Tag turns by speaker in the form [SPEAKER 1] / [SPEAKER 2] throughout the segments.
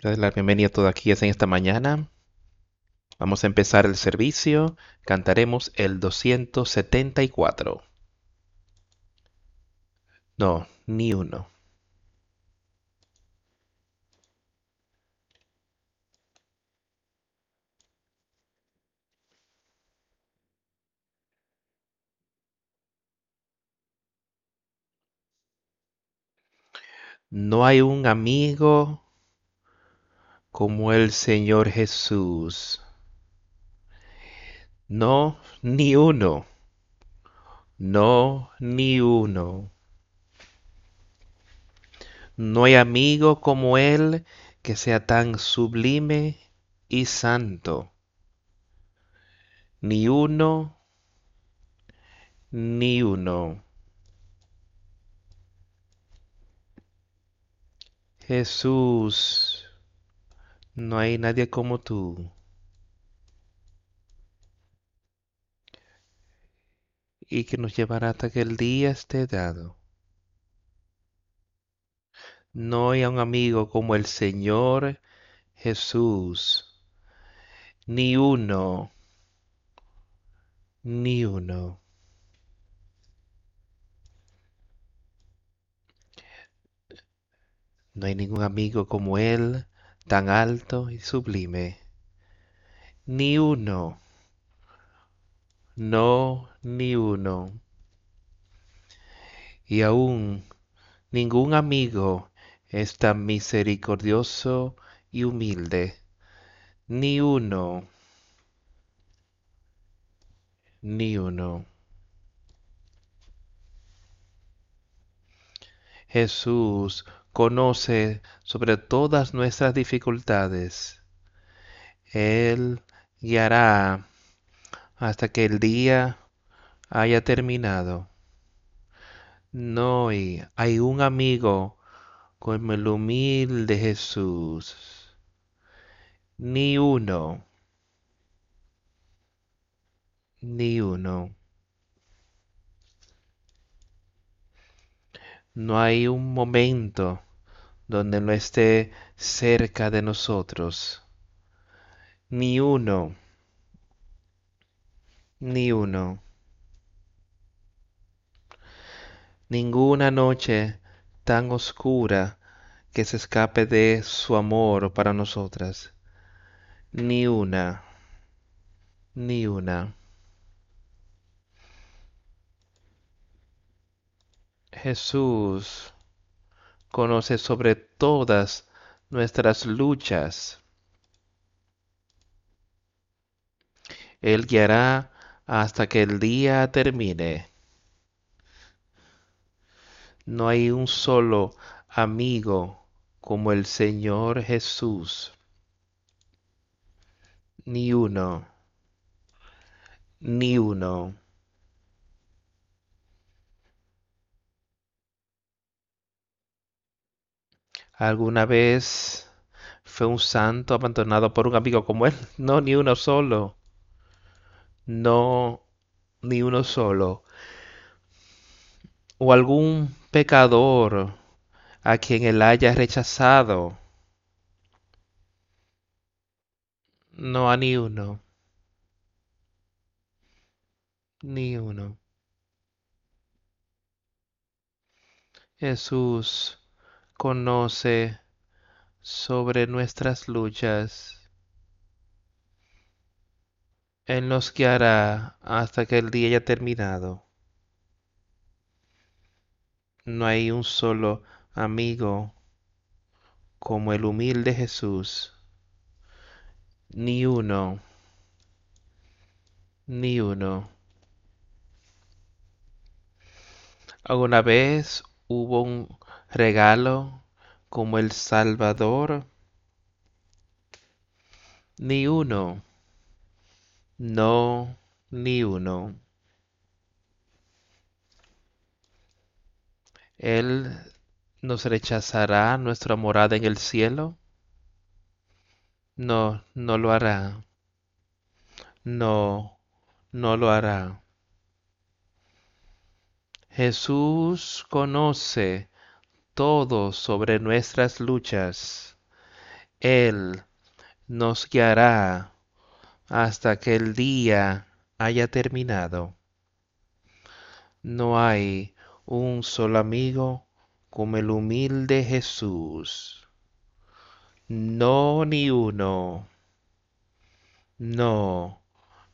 [SPEAKER 1] Quiero la bienvenida a todos aquí en esta mañana. Vamos a empezar el servicio. Cantaremos el 274. No, ni uno. No hay un amigo como el Señor Jesús. No, ni uno. No, ni uno. No hay amigo como Él que sea tan sublime y santo. Ni uno, ni uno. Jesús, no hay nadie como tú. Y que nos llevará hasta que el día esté dado. No hay un amigo como el Señor Jesús. Ni uno. Ni uno. No hay ningún amigo como Él, tan alto y sublime. Ni uno. No, ni uno. Y aún ningún amigo es tan misericordioso y humilde. Ni uno. Ni uno. Jesús conoce sobre todas nuestras dificultades. Él guiará hasta que el día haya terminado. No hay un amigo como el humilde Jesús. Ni uno. Ni uno. No hay un momento donde no esté cerca de nosotros. Ni uno. Ni uno. Ninguna noche tan oscura que se escape de su amor para nosotras. Ni una. Ni una. Jesús conoce sobre todas nuestras luchas. Él guiará hasta que el día termine. No hay un solo amigo como el Señor Jesús. Ni uno. Ni uno. ¿Alguna vez fue un santo abandonado por un amigo como él? No, ni uno solo. No, ni uno solo. O algún pecador a quien él haya rechazado. No a ni uno. Ni uno. Jesús conoce sobre nuestras luchas. Él nos guiará hasta que el día haya terminado. No hay un solo amigo como el humilde Jesús. Ni uno. Ni uno. ¿Alguna vez hubo un regalo como el Salvador? Ni uno. No, ni uno. Él nos rechazará nuestra morada en el cielo. No, no lo hará. No, no lo hará. Jesús conoce todo sobre nuestras luchas. Él nos guiará hasta que el día haya terminado. No hay un solo amigo como el humilde Jesús. No, ni uno. No,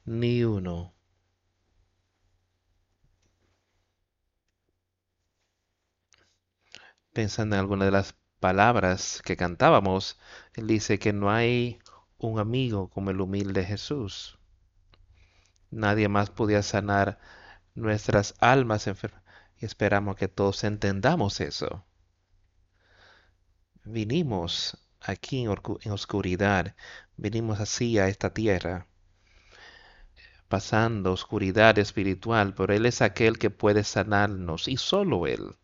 [SPEAKER 1] ni uno. Pensando en alguna de las palabras que cantábamos, él dice que no hay un amigo como el humilde Jesús. Nadie más podía sanar nuestras almas enfermas. Y esperamos que todos entendamos eso. Vinimos aquí en oscuridad, vinimos así a esta tierra, pasando oscuridad espiritual, pero Él es aquel que puede sanarnos y solo Él.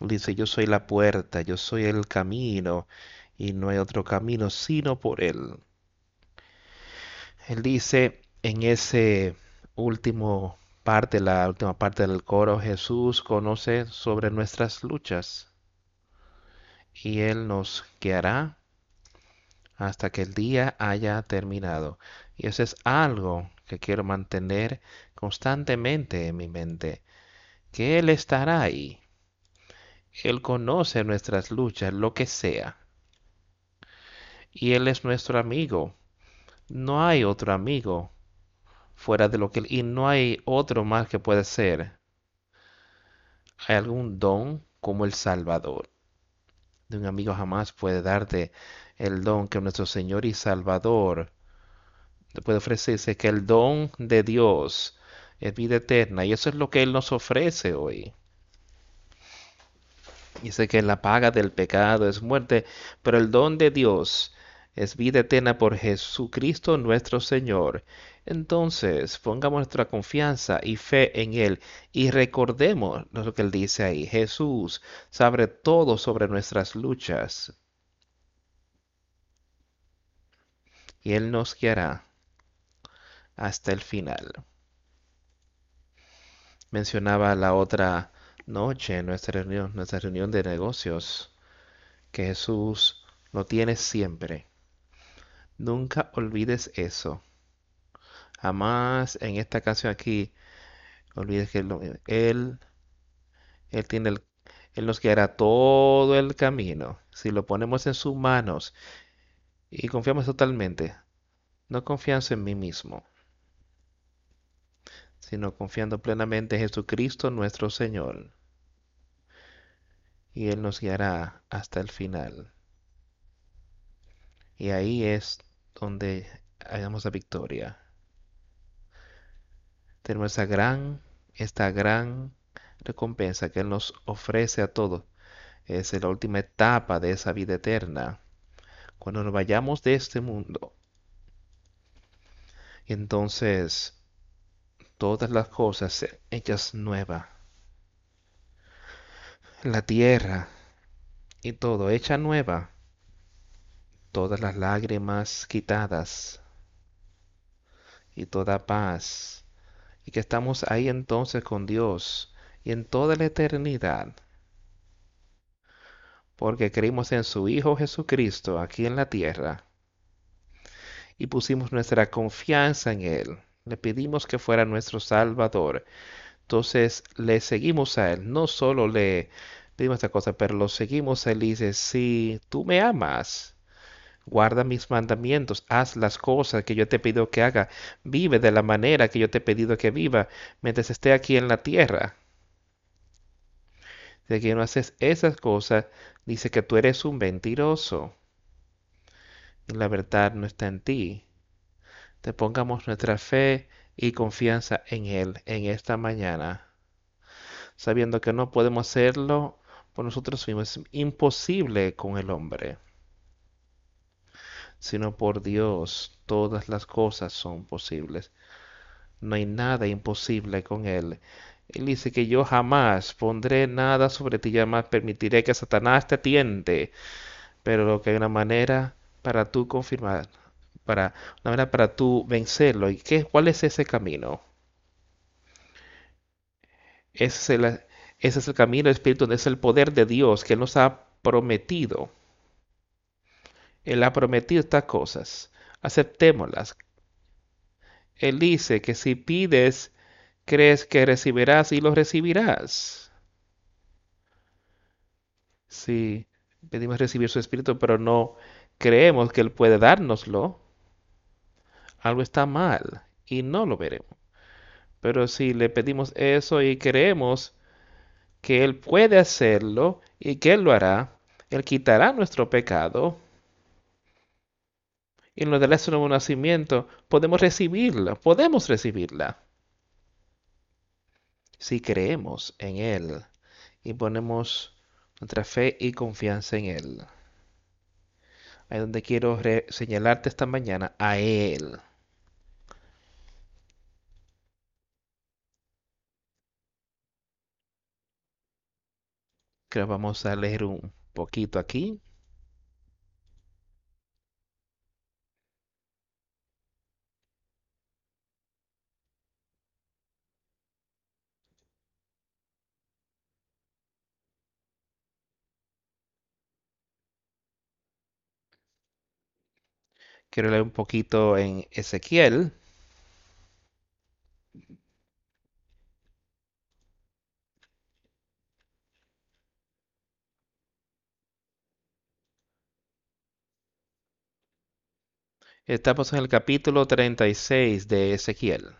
[SPEAKER 1] Dice, yo soy la puerta, yo soy el camino, y no hay otro camino sino por Él. Él dice en ese último parte, la última parte del coro, Jesús conoce sobre nuestras luchas y Él nos guiará hasta que el día haya terminado. Y eso es algo que quiero mantener constantemente en mi mente, que Él estará ahí. Él conoce nuestras luchas, lo que sea. Y Él es nuestro amigo. No hay otro amigo fuera de lo que... Y no hay otro más que puede ser. ¿Hay algún don como el Salvador? De un amigo jamás puede darte el don que nuestro Señor y Salvador puede ofrecerse, que el don de Dios es vida eterna. Y eso es lo que Él nos ofrece hoy. Dice que la paga del pecado es muerte, pero el don de Dios es vida eterna por Jesucristo nuestro Señor. Entonces, pongamos nuestra confianza y fe en Él y recordemos lo que Él dice ahí. Jesús sabe todo sobre nuestras luchas. Y Él nos guiará hasta el final. Mencionaba la otra noche en nuestra reunión, nuestra reunión de negocios, que Jesús lo tiene siempre. Nunca olvides eso. Jamás en esta canción aquí olvides que él, él tiene el, él nos guiará todo el camino. Si lo ponemos en sus manos y confiamos totalmente, no confianza en mí mismo, sino confiando plenamente en Jesucristo nuestro Señor. Y Él nos guiará hasta el final. Y ahí es donde hagamos la victoria. Tenemos esa gran, esta gran recompensa que Él nos ofrece a todos. Es la última etapa de esa vida eterna. Cuando nos vayamos de este mundo. Entonces todas las cosas hechas nuevas. La tierra y todo hecha nueva todas las lágrimas quitadas y toda paz, y que estamos ahí entonces con Dios y en toda la eternidad, porque creímos en su Hijo Jesucristo aquí en la tierra y pusimos nuestra confianza en Él. Le pedimos que fuera nuestro Salvador. Entonces le seguimos a Él. No solo le pedimos esta cosa, pero lo seguimos Él dice, si tú me amas, Guarda mis mandamientos, haz las cosas que yo te pido que haga, vive de la manera que yo te he pedido que viva mientras esté aquí en la tierra. Si que no haces esas cosas, dice que tú eres un mentiroso. Y la verdad no está en ti. Te pongamos nuestra fe y confianza en Él en esta mañana, sabiendo que no podemos hacerlo por nosotros mismos. Es imposible con el hombre sino por Dios todas las cosas son posibles. No hay nada imposible con Él. Él dice que yo jamás pondré nada sobre ti, jamás permitiré que Satanás te tiente. Pero lo que hay una manera para tú confirmar, para una manera para tú vencerlo. ¿Y qué, cuál es ese camino? Ese es el, ese es el camino del Espíritu, es el poder de Dios que Él nos ha prometido Él ha prometido estas cosas. Aceptémoslas. Él dice que si pides, crees que recibirás y lo recibirás. Si pedimos recibir su espíritu, pero no creemos que Él puede dárnoslo, algo está mal y no lo veremos. Pero si le pedimos eso y creemos que Él puede hacerlo y que Él lo hará, Él quitará nuestro pecado y nos dará su nuevo nacimiento, podemos recibirla, podemos recibirla. Si creemos en Él y ponemos nuestra fe y confianza en Él. Ahí donde quiero señalarte esta mañana, a Él. Creo vamos a leer un poquito aquí. Quiero leer un poquito en Ezequiel. Estamos en el capítulo 36 de Ezequiel.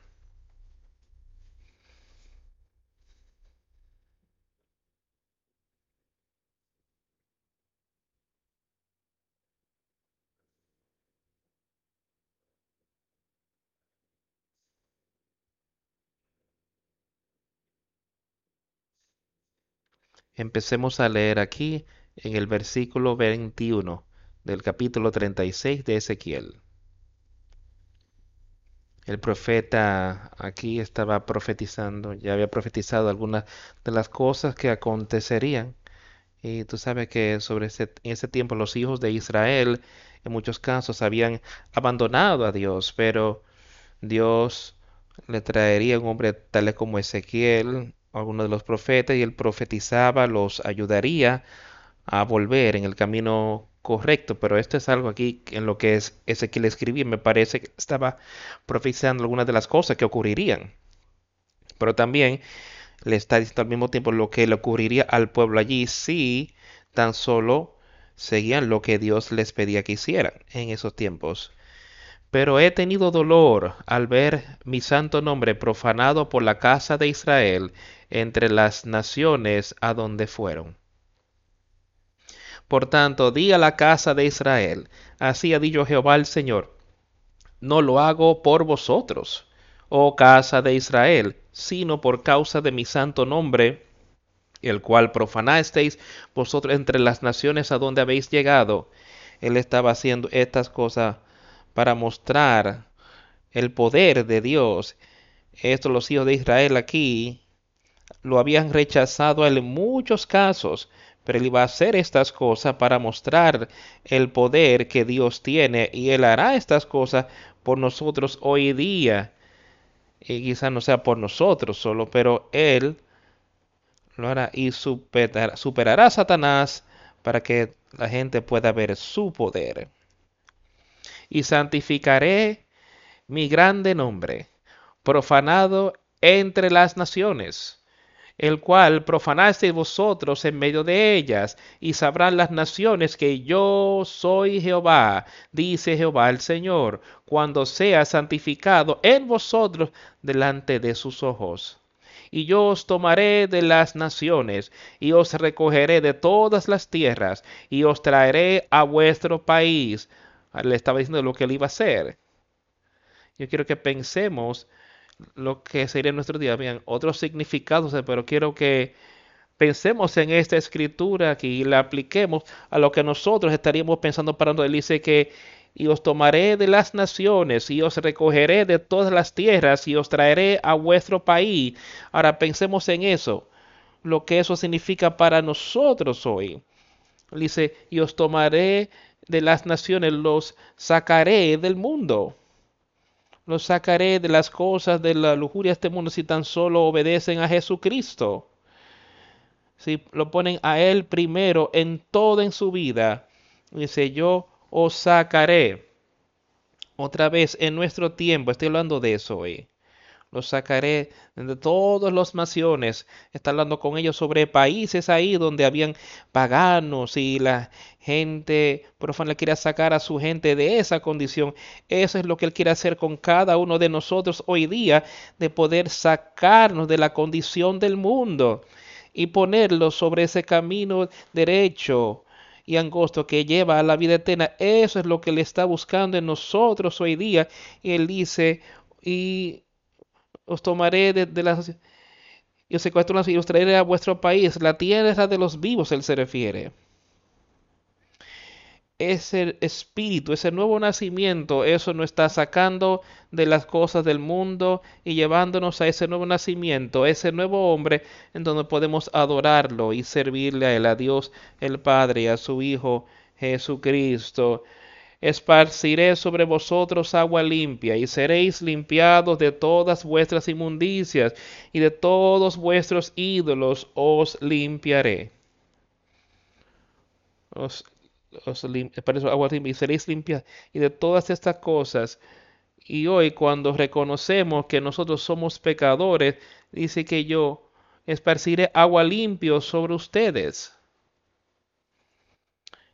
[SPEAKER 1] Empecemos a leer aquí en el versículo 21 del capítulo 36 de Ezequiel. El profeta aquí estaba profetizando, ya había profetizado algunas de las cosas que acontecerían. Y tú sabes que sobre ese, en ese tiempo los hijos de Israel en muchos casos habían abandonado a Dios, pero Dios le traería un hombre tal como Ezequiel, alguno de los profetas, y él profetizaba, los ayudaría a volver en el camino correcto, pero esto es algo aquí en lo que es Ezequiel escribía, me parece que estaba profetizando algunas de las cosas que ocurrirían. Pero también le está diciendo al mismo tiempo lo que le ocurriría al pueblo allí si tan solo seguían lo que Dios les pedía que hicieran en esos tiempos. Pero he tenido dolor al ver mi santo nombre profanado por la casa de Israel entre las naciones a donde fueron. Por tanto, di a la casa de Israel, así ha dicho Jehová el Señor, no lo hago por vosotros, oh casa de Israel, sino por causa de mi santo nombre, el cual profanasteis vosotros entre las naciones a donde habéis llegado. Él estaba haciendo estas cosas para mostrar el poder de Dios. Estos los hijos de Israel aquí lo habían rechazado en muchos casos, pero él iba a hacer estas cosas para mostrar el poder que Dios tiene y él hará estas cosas por nosotros hoy día. Y quizás no sea por nosotros solo, pero él lo hará y superará a Satanás para que la gente pueda ver su poder. Y santificaré mi grande nombre, profanado entre las naciones el cual profanasteis vosotros en medio de ellas, y sabrán las naciones que yo soy Jehová, dice Jehová el Señor, cuando sea santificado en vosotros delante de sus ojos. Y yo os tomaré de las naciones, y os recogeré de todas las tierras, y os traeré a vuestro país. Le estaba diciendo lo que él iba a hacer. Yo quiero que pensemos lo que sería nuestro día. Bien, otros significados, pero quiero que pensemos en esta escritura aquí y la apliquemos a lo que nosotros estaríamos pensando para Él dice que y os tomaré de las naciones y os recogeré de todas las tierras y os traeré a vuestro país. Ahora pensemos en eso, lo que eso significa para nosotros hoy. Dice, y os tomaré de las naciones, los sacaré del mundo los sacaré de las cosas de la lujuria de este mundo si tan solo obedecen a Jesucristo. Si lo ponen a Él primero en todo en su vida, dice yo os sacaré. Otra vez, en nuestro tiempo, estoy hablando de eso hoy los sacaré de todas las naciones. Está hablando con ellos sobre países ahí donde habían paganos y la gente profana le quiere sacar a su gente de esa condición. Eso es lo que él quiere hacer con cada uno de nosotros hoy día, de poder sacarnos de la condición del mundo y ponerlos sobre ese camino derecho y angosto que lleva a la vida eterna. Eso es lo que él está buscando en nosotros hoy día. Y él dice, y os tomaré de, las... Y os y os traeré a vuestro país. La tierra de los vivos, él se refiere. Ese espíritu, ese nuevo nacimiento, eso nos está sacando de las cosas del mundo y llevándonos a ese nuevo nacimiento, ese nuevo hombre en donde podemos adorarlo y servirle a él, a Dios el Padre a su Hijo Jesucristo esparciré sobre vosotros agua limpia, y seréis limpiados de todas vuestras inmundicias, y de todos vuestros ídolos os limpiaré. Os, agua limpia, y seréis limpiados, y de todas estas cosas. Y hoy cuando reconocemos que nosotros somos pecadores, dice que yo esparciré agua limpia sobre ustedes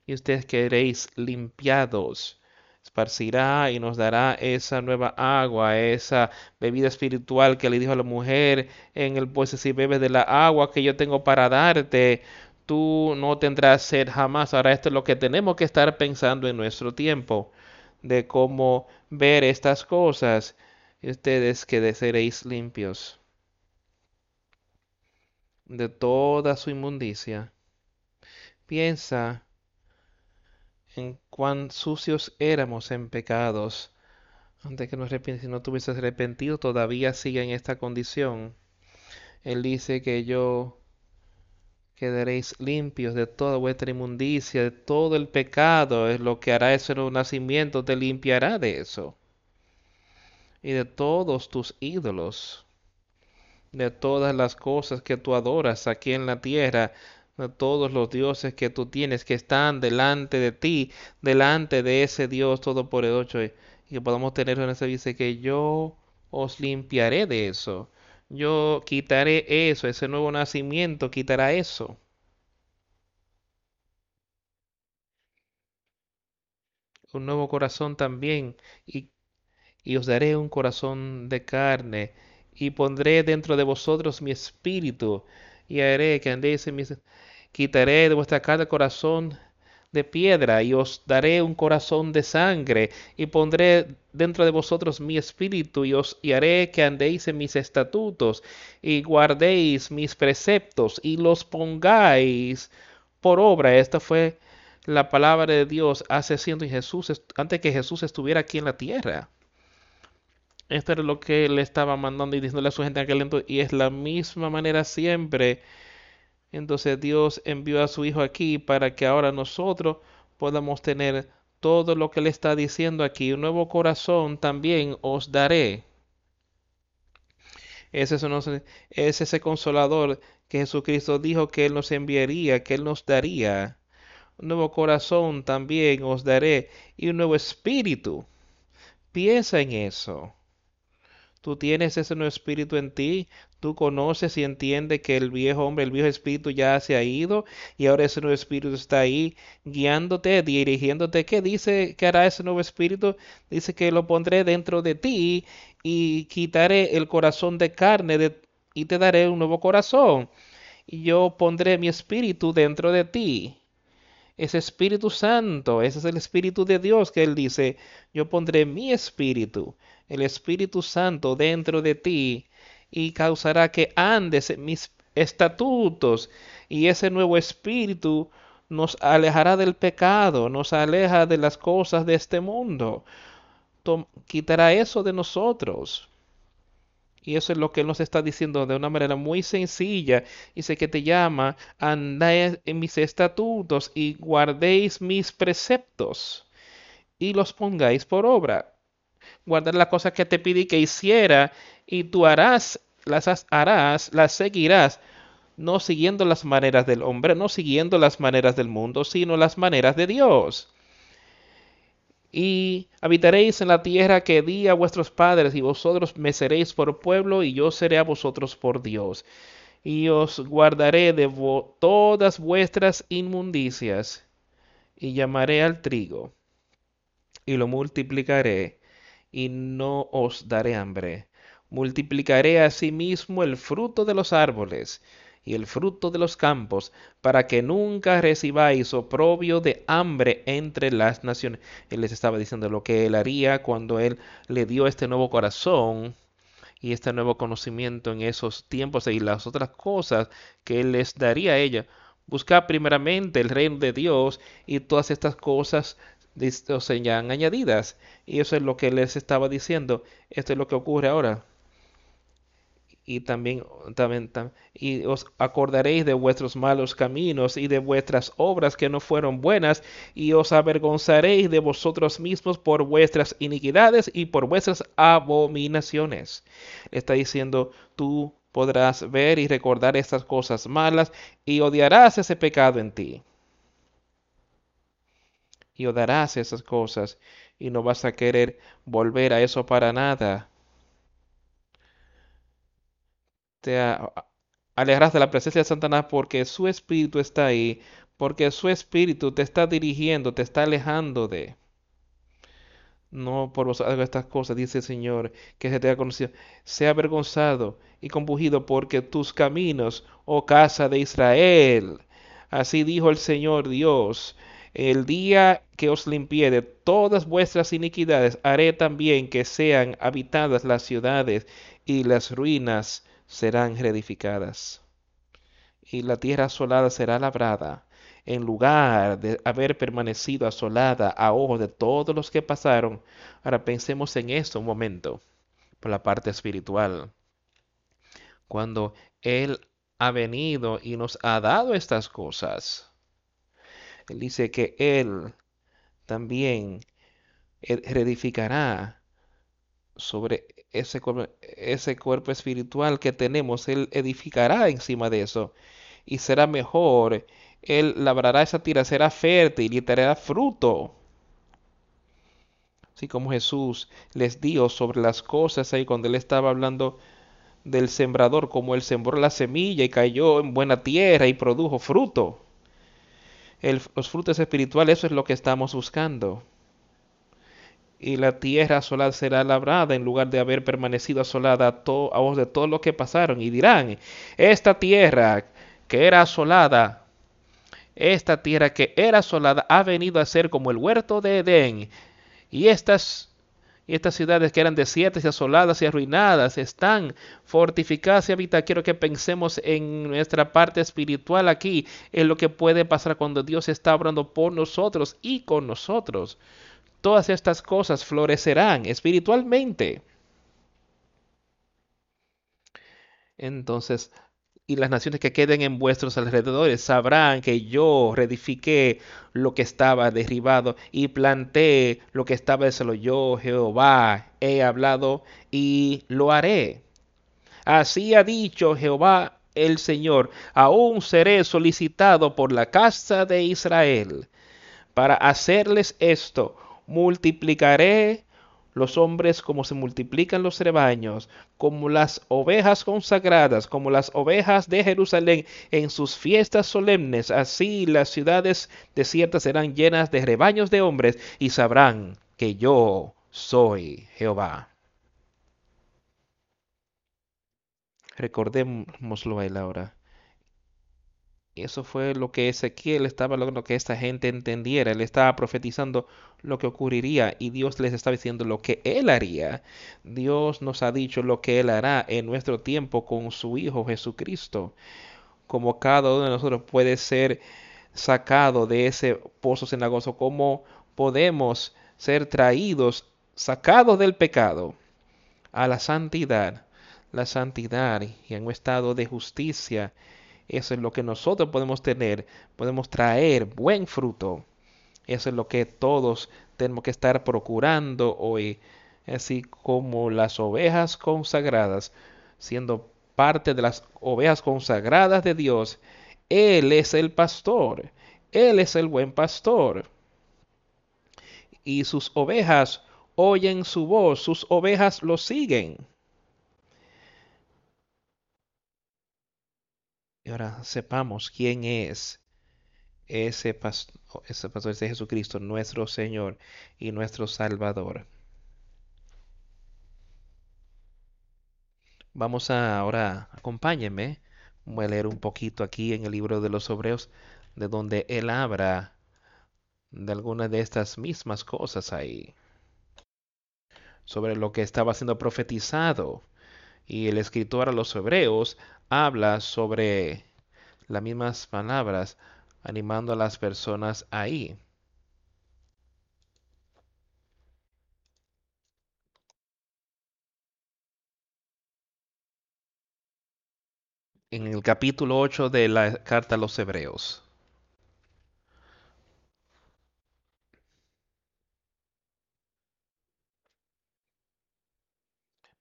[SPEAKER 1] y ustedes queréis limpiados. Esparcirá y nos dará esa nueva agua, esa bebida espiritual que le dijo a la mujer en el pues si bebes de la agua que yo tengo para darte, tú no tendrás sed jamás. Ahora esto es lo que tenemos que estar pensando en nuestro tiempo, de cómo ver estas cosas. Y ustedes que seréis limpios de toda su inmundicia. Piensa en cuán sucios éramos en pecados. Antes que nos si no tuviese arrepentido, todavía sigue en esta condición. Él dice que yo quedaréis limpios de toda vuestra inmundicia, de todo el pecado, es lo que hará ese nacimiento, te limpiará de eso. Y de todos tus ídolos, de todas las cosas que tú adoras aquí en la tierra, todos los dioses que tú tienes que están delante de ti, delante de ese Dios todopoderoso y que podamos tener en ese dice que yo os limpiaré de eso. Yo quitaré eso, ese nuevo nacimiento quitará eso. Un nuevo corazón también y, y os daré un corazón de carne y pondré dentro de vosotros mi espíritu y haré que andéis en mis quitaré de vuestra carne el corazón de piedra y os daré un corazón de sangre y pondré dentro de vosotros mi espíritu y os y haré que andéis en mis estatutos y guardéis mis preceptos y los pongáis por obra. Esta fue la palabra de Dios hace siendo Jesús antes que Jesús estuviera aquí en la tierra. Esto era lo que él estaba mandando y diciéndole a su gente en aquel entonces y es la misma manera siempre entonces Dios envió a su Hijo aquí para que ahora nosotros podamos tener todo lo que le está diciendo aquí. Un nuevo corazón también os daré. Ese es, ese consolador que Jesucristo dijo que Él nos enviaría, que Él nos daría. Un nuevo corazón también os daré y un nuevo espíritu. Piensa en eso. Tú tienes ese nuevo espíritu en ti, tú conoces y entiendes que el viejo hombre, el viejo espíritu ya se ha ido y ahora ese nuevo espíritu está ahí guiándote, dirigiéndote. ¿Qué dice que hará ese nuevo espíritu? Dice que lo pondré dentro de ti y quitaré el corazón de carne y te daré un nuevo corazón. Y yo pondré mi espíritu dentro de ti. Ese Espíritu Santo, ese es el Espíritu de Dios que Él dice, yo pondré mi espíritu el Espíritu Santo dentro de ti y causará que andes en mis estatutos y ese nuevo espíritu nos alejará del pecado, nos aleja de las cosas de este mundo, quitará eso de nosotros. Y eso es lo que Él nos está diciendo de una manera muy sencilla. Dice que te llama, andáis en mis estatutos y guardéis mis preceptos y los pongáis por obra guardar las cosas que te pedí que hiciera y tú harás, las harás, las seguirás, no siguiendo las maneras del hombre, no siguiendo las maneras del mundo, sino las maneras de Dios. y habitaréis en la tierra que di a vuestros padres, y vosotros me seréis por pueblo, y yo seré a vosotros por Dios. Y os guardaré de todas vuestras inmundicias, y llamaré al trigo, y lo multiplicaré, y no os daré hambre. Multiplicaré asimismo el fruto de los árboles, y el fruto de los campos, para que nunca recibáis oprobio de hambre entre las naciones. Él les estaba diciendo lo que él haría cuando él le dio este nuevo corazón y este nuevo conocimiento en esos tiempos y las otras cosas que él les daría a ella. Buscar primeramente el reino de Dios y todas estas cosas serían añadidas. Y eso es lo que les estaba diciendo. Esto es lo que ocurre ahora y también, también, y os acordaréis de vuestros malos caminos y de vuestras obras que no fueron buenas, y os avergonzaréis de vosotros mismos por vuestras iniquidades y por vuestras abominaciones. Está diciendo, tú podrás ver y recordar estas cosas malas y odiarás ese pecado en ti. Y odiarás esas cosas y no vas a querer volver a eso para nada te alejarás de la presencia de Satanás porque su espíritu está ahí, porque su espíritu te está dirigiendo, te está alejando de. No por vosotros estas cosas, dice el Señor, que se te ha conocido. Sea avergonzado y compugido porque tus caminos, oh casa de Israel. Así dijo el Señor Dios. El día que os limpié de todas vuestras iniquidades, haré también que sean habitadas las ciudades y las ruinas serán reedificadas, y la tierra asolada será labrada, en lugar de haber permanecido asolada a ojos de todos los que pasaron. Ahora pensemos en esto un momento, por la parte espiritual. Cuando Él ha venido y nos ha dado estas cosas, Él dice que Él también reedificará sobre ese, ese cuerpo espiritual que tenemos, Él edificará encima de eso y será mejor. Él labrará esa tierra, será fértil y dará fruto. Así como Jesús les dijo sobre las cosas ahí cuando Él estaba hablando del sembrador, como Él sembró la semilla y cayó en buena tierra y produjo fruto. Los frutos espirituales, eso es lo que estamos buscando y la tierra asolada será labrada en lugar de haber permanecido asolada a, to a de todo lo que pasaron. Y dirán, esta tierra que era asolada, esta tierra que era asolada ha venido a ser como el huerto de Edén. Y estas, y estas ciudades que eran desiertas y asoladas y arruinadas están fortificadas y habitadas. Quiero que pensemos en nuestra parte espiritual aquí, en lo que puede pasar cuando Dios está obrando por nosotros y con nosotros todas estas cosas florecerán espiritualmente. Entonces, y las naciones que queden en vuestros alrededores sabrán que yo reedifiqué lo que estaba derribado y planté lo que estaba solo Yo, Jehová, he hablado y lo haré. Así ha dicho Jehová el Señor, aún seré solicitado por la casa de Israel para hacerles esto multiplicaré los hombres como se multiplican los rebaños, como las ovejas consagradas, como las ovejas de Jerusalén en sus fiestas solemnes. Así las ciudades desiertas serán llenas de rebaños de hombres y sabrán que yo soy Jehová. Recordémoslo a él ahora. Eso fue lo que Ezequiel estaba logrando que esta gente entendiera. Él estaba profetizando lo que ocurriría y Dios les estaba diciendo lo que Él haría. Dios nos ha dicho lo que Él hará en nuestro tiempo con su Hijo Jesucristo. Como cada uno de nosotros puede ser sacado de ese pozo cenagoso, cómo podemos ser traídos, sacados del pecado a la santidad, la santidad y en un estado de justicia eso es lo que nosotros podemos tener. Podemos traer buen fruto. Eso es lo que todos tenemos que estar procurando hoy. Así como las ovejas consagradas, siendo parte de las ovejas consagradas de Dios, Él es el pastor. Él es el buen pastor. y sus ovejas oyen su voz, sus ovejas lo siguen. Y ahora sepamos quién es ese pastor, ese pastor de Jesucristo, nuestro Señor y nuestro Salvador. Vamos a ahora, acompáñenme, voy a leer un poquito aquí en el libro de los Hebreos, de donde él habla de algunas de estas mismas cosas ahí, sobre lo que estaba siendo profetizado. Y el escritor a los Hebreos habla sobre las mismas palabras, animando a las personas ahí. En el capítulo 8 de la carta a los Hebreos.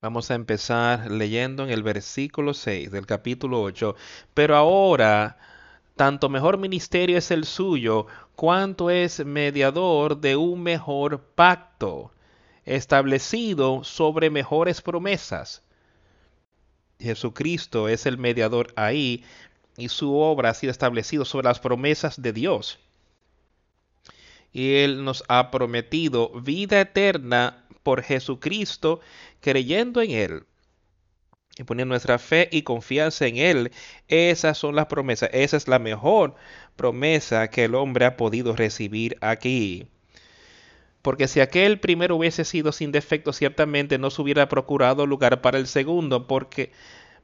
[SPEAKER 1] Vamos a empezar leyendo en el versículo 6 del capítulo 8. Pero ahora, tanto mejor ministerio es el suyo, cuanto es mediador de un mejor pacto, establecido sobre mejores promesas. Jesucristo es el mediador ahí y su obra ha sido establecida sobre las promesas de Dios. Y Él nos ha prometido vida eterna por Jesucristo, creyendo en Él y poniendo nuestra fe y confianza en Él. Esas son las promesas. Esa es la mejor promesa que el hombre ha podido recibir aquí. Porque si aquel primero hubiese sido sin defecto, ciertamente no se hubiera procurado lugar para el segundo, porque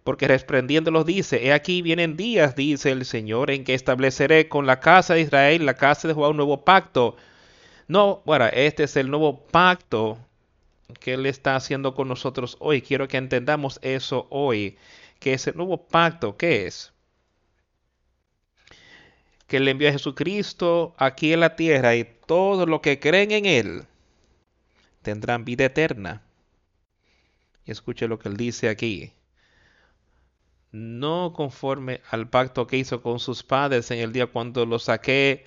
[SPEAKER 1] porque reprendiéndolos dice, he aquí vienen días, dice el Señor, en que estableceré con la casa de Israel, la casa de Jehová, un nuevo pacto. No, bueno, este es el nuevo pacto que Él está haciendo con nosotros hoy. Quiero que entendamos eso hoy, que ese nuevo pacto, ¿qué es? Que le envió a Jesucristo aquí en la tierra y todos los que creen en Él tendrán vida eterna. Y escuche lo que Él dice aquí. No conforme al pacto que hizo con sus padres en el día cuando los saqué,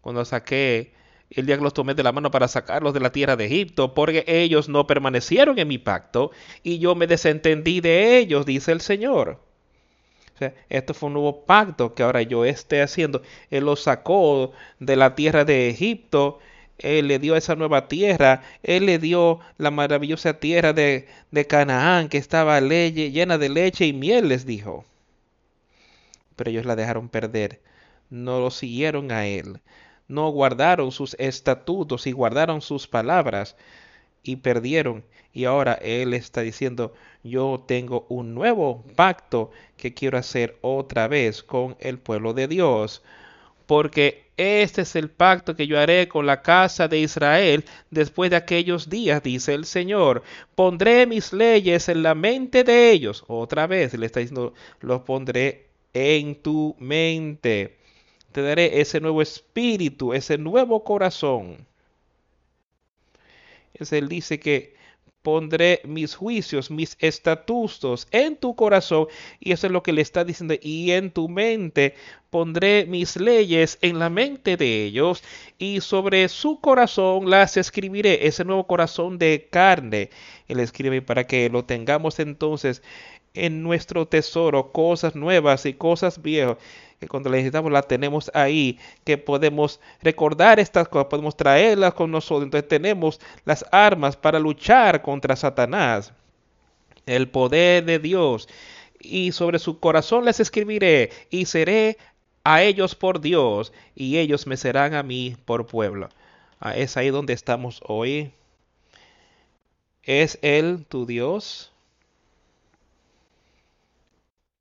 [SPEAKER 1] cuando saqué el día que los tomé de la mano para sacarlos de la tierra de Egipto, porque ellos no permanecieron en mi pacto y yo me desentendí de ellos, dice el Señor. O sea, esto fue un nuevo pacto que ahora yo esté haciendo. Él los sacó de la tierra de Egipto, Él le dio esa nueva tierra, Él le dio la maravillosa tierra de, Canaán que estaba llena de leche y miel, les dijo. Pero ellos la dejaron perder, no lo siguieron a Él no guardaron sus estatutos y guardaron sus palabras y perdieron. Y ahora Él está diciendo, yo tengo un nuevo pacto que quiero hacer otra vez con el pueblo de Dios. Porque este es el pacto que yo haré con la casa de Israel después de aquellos días, dice el Señor. Pondré mis leyes en la mente de ellos. Otra vez le está diciendo, los pondré en tu mente te daré ese nuevo espíritu, ese nuevo corazón. Es él dice que pondré mis juicios, mis estatutos en tu corazón. Y eso es lo que le está diciendo. Y en tu mente pondré mis leyes en la mente de ellos. Y sobre su corazón las escribiré. Ese nuevo corazón de carne. Él escribe para que lo tengamos entonces en nuestro tesoro. Cosas nuevas y cosas viejas que cuando la necesitamos la tenemos ahí, que podemos recordar estas cosas, podemos traerlas con nosotros. Entonces tenemos las armas para luchar contra Satanás. El poder de Dios. Y sobre su corazón les escribiré y seré a ellos por Dios y ellos me serán a mí por pueblo. Ah, es ahí donde estamos hoy. ¿Es Él tu Dios?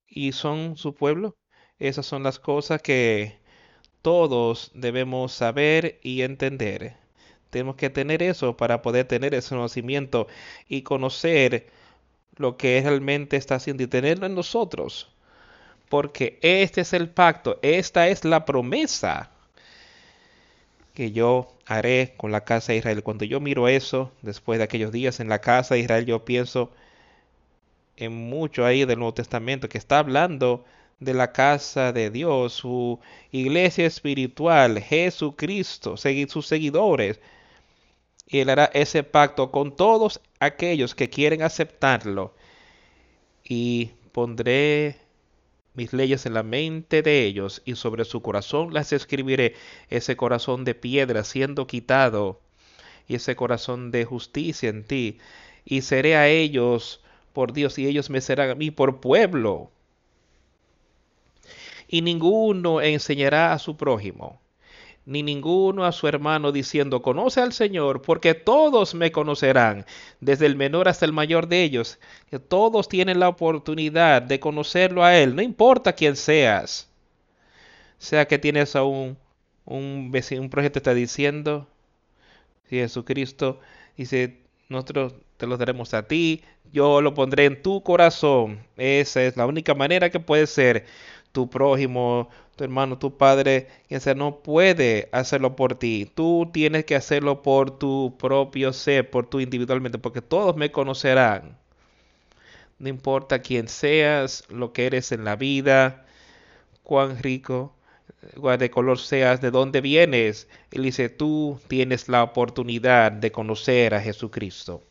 [SPEAKER 1] ¿Y son su pueblo? Esas son las cosas que todos debemos saber y entender. Tenemos que tener eso para poder tener ese conocimiento y conocer lo que realmente está haciendo y tenerlo en nosotros. Porque este es el pacto, esta es la promesa que yo haré con la casa de Israel. Cuando yo miro eso, después de aquellos días en la casa de Israel, yo pienso en mucho ahí del Nuevo Testamento que está hablando de la casa de Dios, su iglesia espiritual, Jesucristo, sus seguidores. y él hará ese pacto con todos aquellos que quieren aceptarlo. Y pondré mis leyes en la mente de ellos y sobre su corazón las escribiré, ese corazón de piedra siendo quitado y ese corazón de justicia en ti. Y seré a ellos por Dios y ellos me serán a mí por pueblo. Y ninguno enseñará a su prójimo ni ninguno a su hermano diciendo, conoce al Señor, porque todos me conocerán, desde el menor hasta el mayor de ellos. Todos tienen la oportunidad de conocerlo a Él, no importa quién seas. Sea que tienes a un, un proyecto está diciendo, si Jesucristo dice, nosotros te lo daremos a ti, yo lo pondré en tu corazón. Esa es la única manera que puede ser tu prójimo, tu hermano, tu padre, quien sea, no puede hacerlo por ti. Tú tienes que hacerlo por tu propio ser, por tu individualmente, porque todos me conocerán. No importa quién seas, lo que eres en la vida, cuán rico, de color seas, de dónde vienes. Él dice, tú tienes la oportunidad de conocer a Jesucristo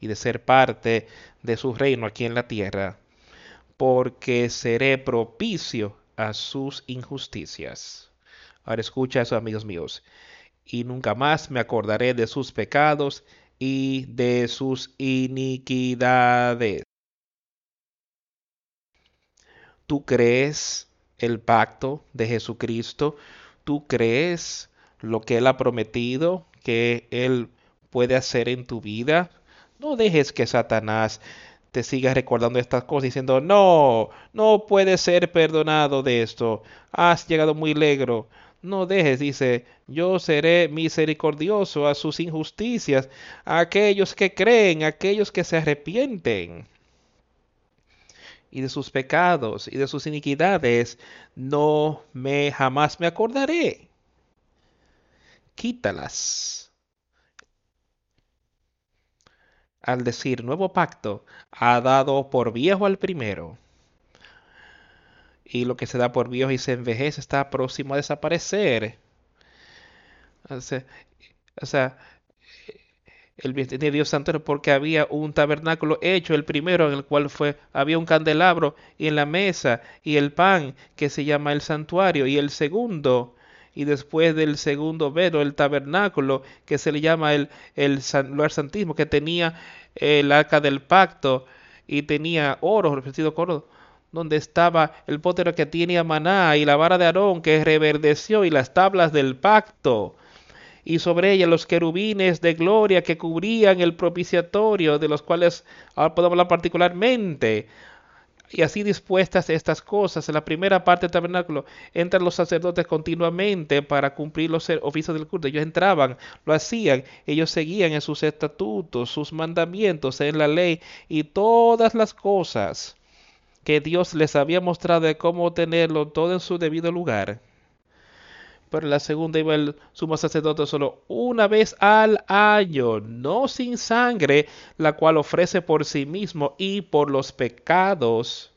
[SPEAKER 1] y de ser parte de su reino aquí en la tierra porque seré propicio a sus injusticias. Ahora escucha eso, amigos míos. Y nunca más me acordaré de sus pecados y de sus iniquidades. ¿Tú crees el pacto de Jesucristo? ¿Tú crees lo que Él ha prometido que Él puede hacer en tu vida? No dejes que Satanás te sigas recordando estas cosas diciendo, no, no puede ser perdonado de esto, has llegado muy legro. No dejes, dice, yo seré misericordioso a sus injusticias, a aquellos que creen, a aquellos que se arrepienten. Y de sus pecados y de sus iniquidades no me jamás me acordaré. Quítalas al decir nuevo pacto, ha dado por viejo al primero. Y lo que se da por viejo y se envejece está próximo a desaparecer. O sea, el de Dios santo porque había un tabernáculo hecho, el primero en el cual fue, había un candelabro y en la mesa y el pan que se llama el santuario y el segundo y después del segundo velo, el tabernáculo, que se le llama el, el lugar santísimo, que tenía el arca del pacto y tenía oro, revestido con donde estaba el potero que tenía maná y la vara de Aarón que reverdeció y las tablas del pacto y sobre ella los querubines de gloria que cubrían el propiciatorio, de los cuales ahora podemos hablar particularmente. Y así dispuestas estas cosas, en la primera parte del tabernáculo entran los sacerdotes continuamente para cumplir los oficios del culto. Ellos entraban, lo hacían, ellos seguían en sus estatutos, sus mandamientos, en la ley y todas las cosas que Dios les había mostrado de cómo tenerlo todo en su debido lugar la segunda iba el sumo sacerdote solo una vez al año, no sin sangre, la cual ofrece por sí mismo y por los pecados.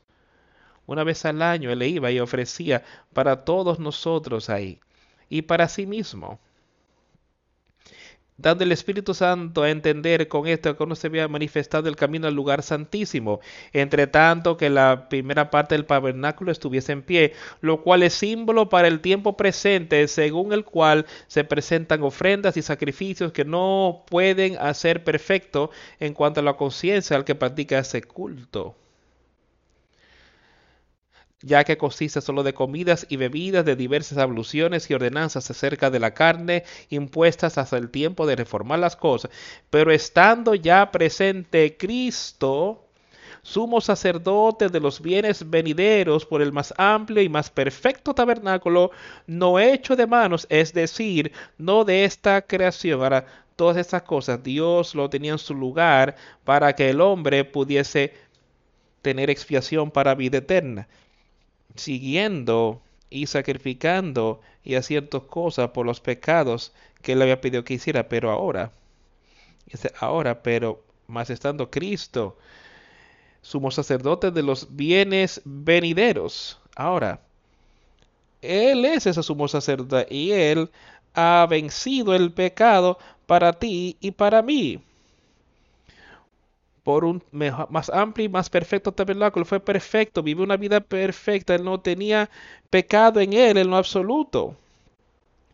[SPEAKER 1] Una vez al año él iba y ofrecía para todos nosotros ahí y para sí mismo dando el Espíritu Santo a entender con esto que no se había manifestado el camino al lugar santísimo, entre tanto que la primera parte del tabernáculo estuviese en pie, lo cual es símbolo para el tiempo presente, según el cual se presentan ofrendas y sacrificios que no pueden hacer perfecto en cuanto a la conciencia al que practica ese culto ya que consiste solo de comidas y bebidas de diversas abluciones y ordenanzas acerca de la carne impuestas hasta el tiempo de reformar las cosas. Pero estando ya presente Cristo, sumo sacerdote de los bienes venideros por el más amplio y más perfecto tabernáculo, no hecho de manos, es decir, no de esta creación. Ahora, todas estas cosas Dios lo tenía en su lugar para que el hombre pudiese tener expiación para vida eterna siguiendo y sacrificando y haciendo cosas por los pecados que él había pedido que hiciera, pero ahora, ahora, pero más estando Cristo, sumo sacerdote de los bienes venideros, ahora, él es ese sumo sacerdote y él ha vencido el pecado para ti y para mí. Por un más amplio y más perfecto tabernáculo. Fue perfecto, vivió una vida perfecta. Él no tenía pecado en él en lo absoluto.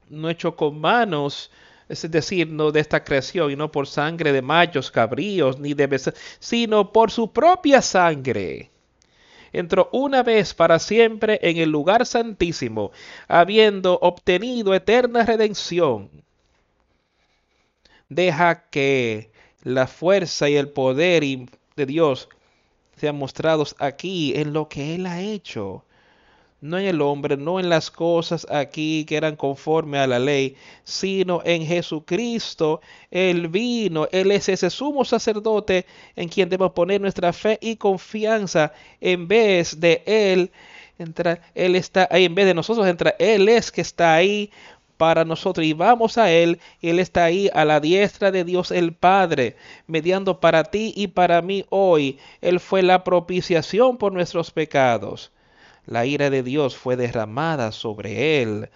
[SPEAKER 1] No hecho con manos, es decir, no de esta creación, y no por sangre de machos, cabríos, ni de becerros, sino por su propia sangre entró una vez para siempre en el lugar santísimo, habiendo obtenido eterna redención. Deja que la fuerza y el poder de Dios sean mostrados aquí en lo que Él ha hecho no en el hombre, no en las cosas aquí que eran conforme a la ley, sino en Jesucristo, el vino, Él es ese sumo sacerdote en quien debemos poner nuestra fe y confianza en vez de Él. Entrar, él está ahí en vez de nosotros entrar. Él es que está ahí para nosotros y vamos a Él. Él está ahí a la diestra de Dios el Padre, mediando para ti y para mí hoy. Él fue la propiciación por nuestros pecados. La ira de Dios fue derramada sobre él,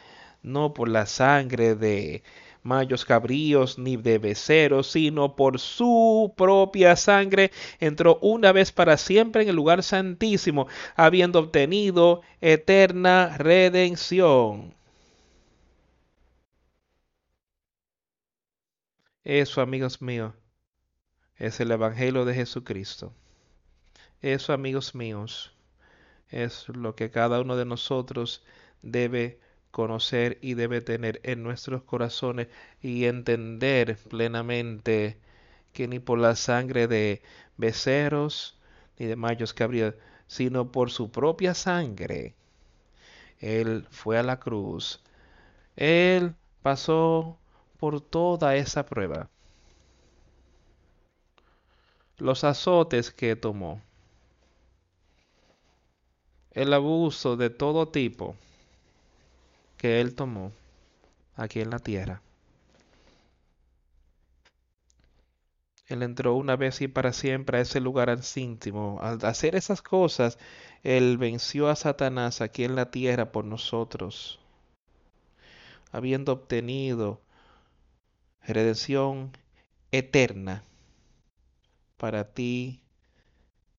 [SPEAKER 1] no por la sangre de mayos cabríos ni de beceros, sino por su propia sangre entró una vez para siempre en el lugar santísimo, habiendo obtenido eterna redención. Eso, amigos míos, es el Evangelio de Jesucristo. Eso, amigos míos, es lo que cada uno de nosotros debe conocer y debe tener en nuestros corazones y entender plenamente que ni por la sangre de becerros ni de mayos cabríos, sino por su propia sangre. Él fue a la cruz. Él pasó por toda esa prueba. Los azotes que tomó el abuso de todo tipo que él tomó aquí en la tierra. Él entró una vez y para siempre a ese lugar íntimo. Al hacer esas cosas, Él venció a Satanás aquí en la tierra por nosotros, habiendo obtenido redención eterna para ti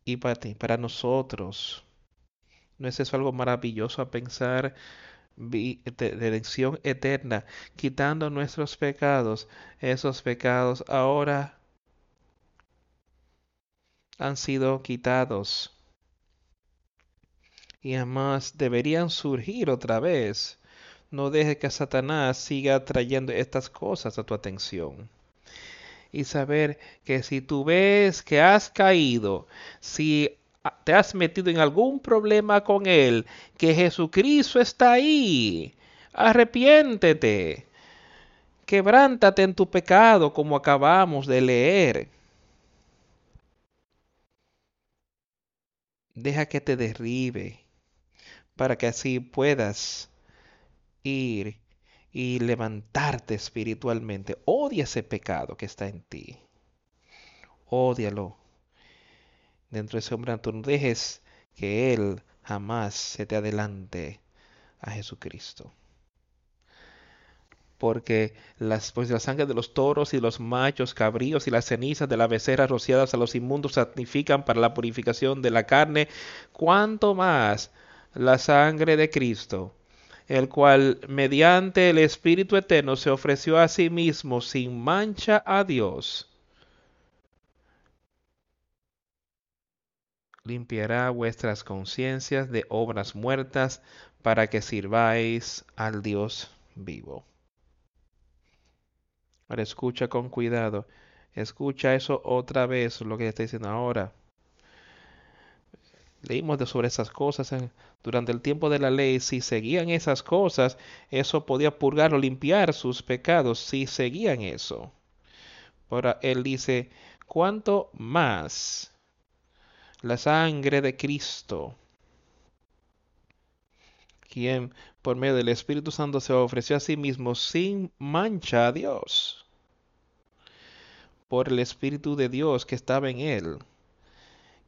[SPEAKER 1] y para ti, para nosotros. ¿No es eso algo maravilloso a pensar? redención eterna, quitando nuestros pecados. Esos pecados ahora han sido quitados. Y además deberían surgir otra vez. No deje que Satanás siga trayendo estas cosas a tu atención. Y saber que si tú ves que has caído, si te has metido en algún problema con Él, que Jesucristo está ahí. Arrepiéntete. Quebrántate en tu pecado como acabamos de leer. Deja que te derribe para que así puedas ir y levantarte espiritualmente. Odia ese pecado que está en ti. Ódialo dentro de ese hombre, tú no dejes que Él jamás se te adelante a Jesucristo. Porque las, pues, la sangre de los toros y los machos cabríos y las cenizas de la becerra rociadas a los inmundos santifican para la purificación de la carne, cuanto más la sangre de Cristo, el cual mediante el Espíritu Eterno se ofreció a sí mismo sin mancha a Dios limpiará vuestras conciencias de obras muertas para que sirváis al Dios vivo. Ahora escucha con cuidado. Escucha eso otra vez, lo que está diciendo ahora. Leímos de sobre esas cosas durante el tiempo de la ley. Si seguían esas cosas, eso podía purgar o limpiar sus pecados. Si seguían eso. Ahora él dice, ¿cuánto más la sangre de Cristo, quien por medio del Espíritu Santo se ofreció a sí mismo sin mancha a Dios, por el Espíritu de Dios que estaba en él,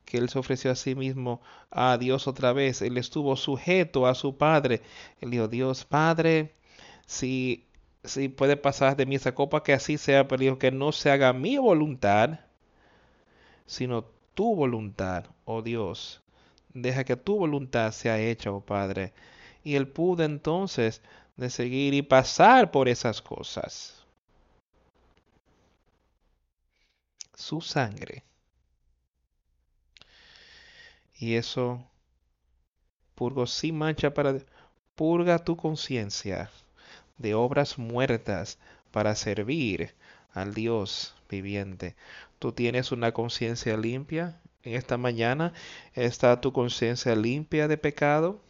[SPEAKER 1] que él se ofreció a sí mismo a Dios otra vez, él estuvo sujeto a su Padre, él dijo, Dios Padre, si si puede pasar de mí esa copa, que así sea, pero que no se haga mi voluntad, sino tu voluntad, oh Dios. Deja que tu voluntad sea hecha, oh Padre. Y él pudo entonces de seguir y pasar por esas cosas. Su sangre. Y eso purgo sin mancha para purga tu conciencia de obras muertas para servir al Dios viviente. ¿Tú tienes una conciencia limpia? En esta mañana está tu conciencia limpia de pecado.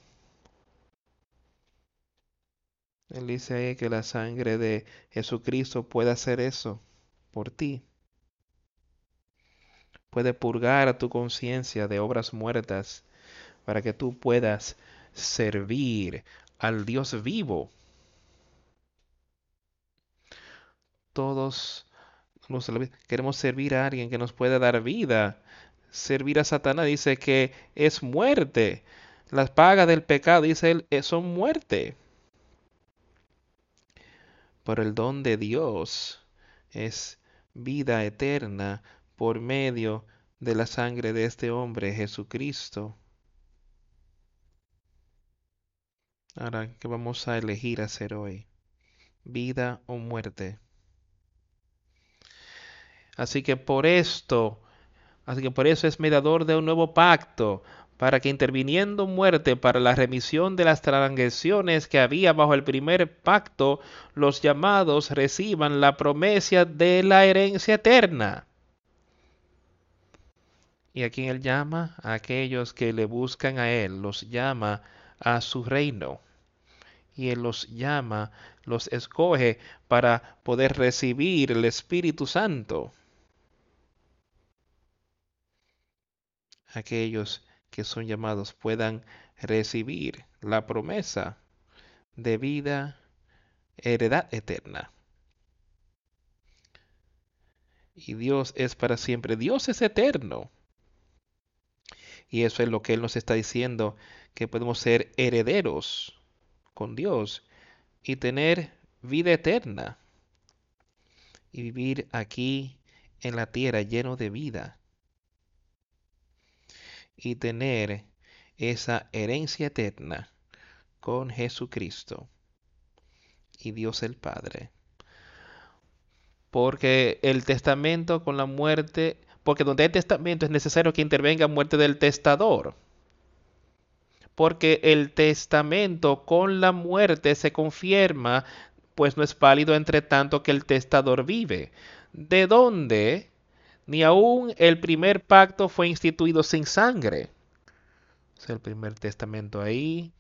[SPEAKER 1] Él dice ahí que la sangre de Jesucristo puede hacer eso por ti. Puede purgar tu conciencia de obras muertas para que tú puedas servir al Dios vivo todos queremos servir a alguien que nos pueda dar vida. Servir a Satanás dice que es muerte. Las pagas del pecado, dice él, eh, son muerte. Pero el don de Dios es vida eterna por medio de la sangre de este hombre, Jesucristo. Ahora, ¿qué vamos a elegir hacer hoy? ¿Vida o muerte? Así que por esto, así que por eso es mediador de un nuevo pacto, para que interviniendo muerte para la remisión de las transgresiones que había bajo el primer pacto, los llamados reciban la promesa de la herencia eterna. Y a quien él llama, a aquellos que le buscan a él, los llama a su reino. Y él los llama, los escoge para poder recibir el Espíritu Santo. aquellos que son llamados puedan recibir la promesa de vida, heredad eterna. Y Dios es para siempre. Dios es eterno. Y eso es lo que Él nos está diciendo, que podemos ser herederos con Dios y tener vida eterna. Y vivir aquí en la tierra lleno de vida y tener esa herencia eterna con Jesucristo y Dios el Padre. Porque el testamento con la muerte, porque donde hay testamento es necesario que intervenga muerte del testador. Porque el testamento con la muerte se confirma, pues no es válido entre tanto que el testador vive. ¿De dónde ni aún el primer pacto fue instituido sin sangre. Es el primer testamento ahí.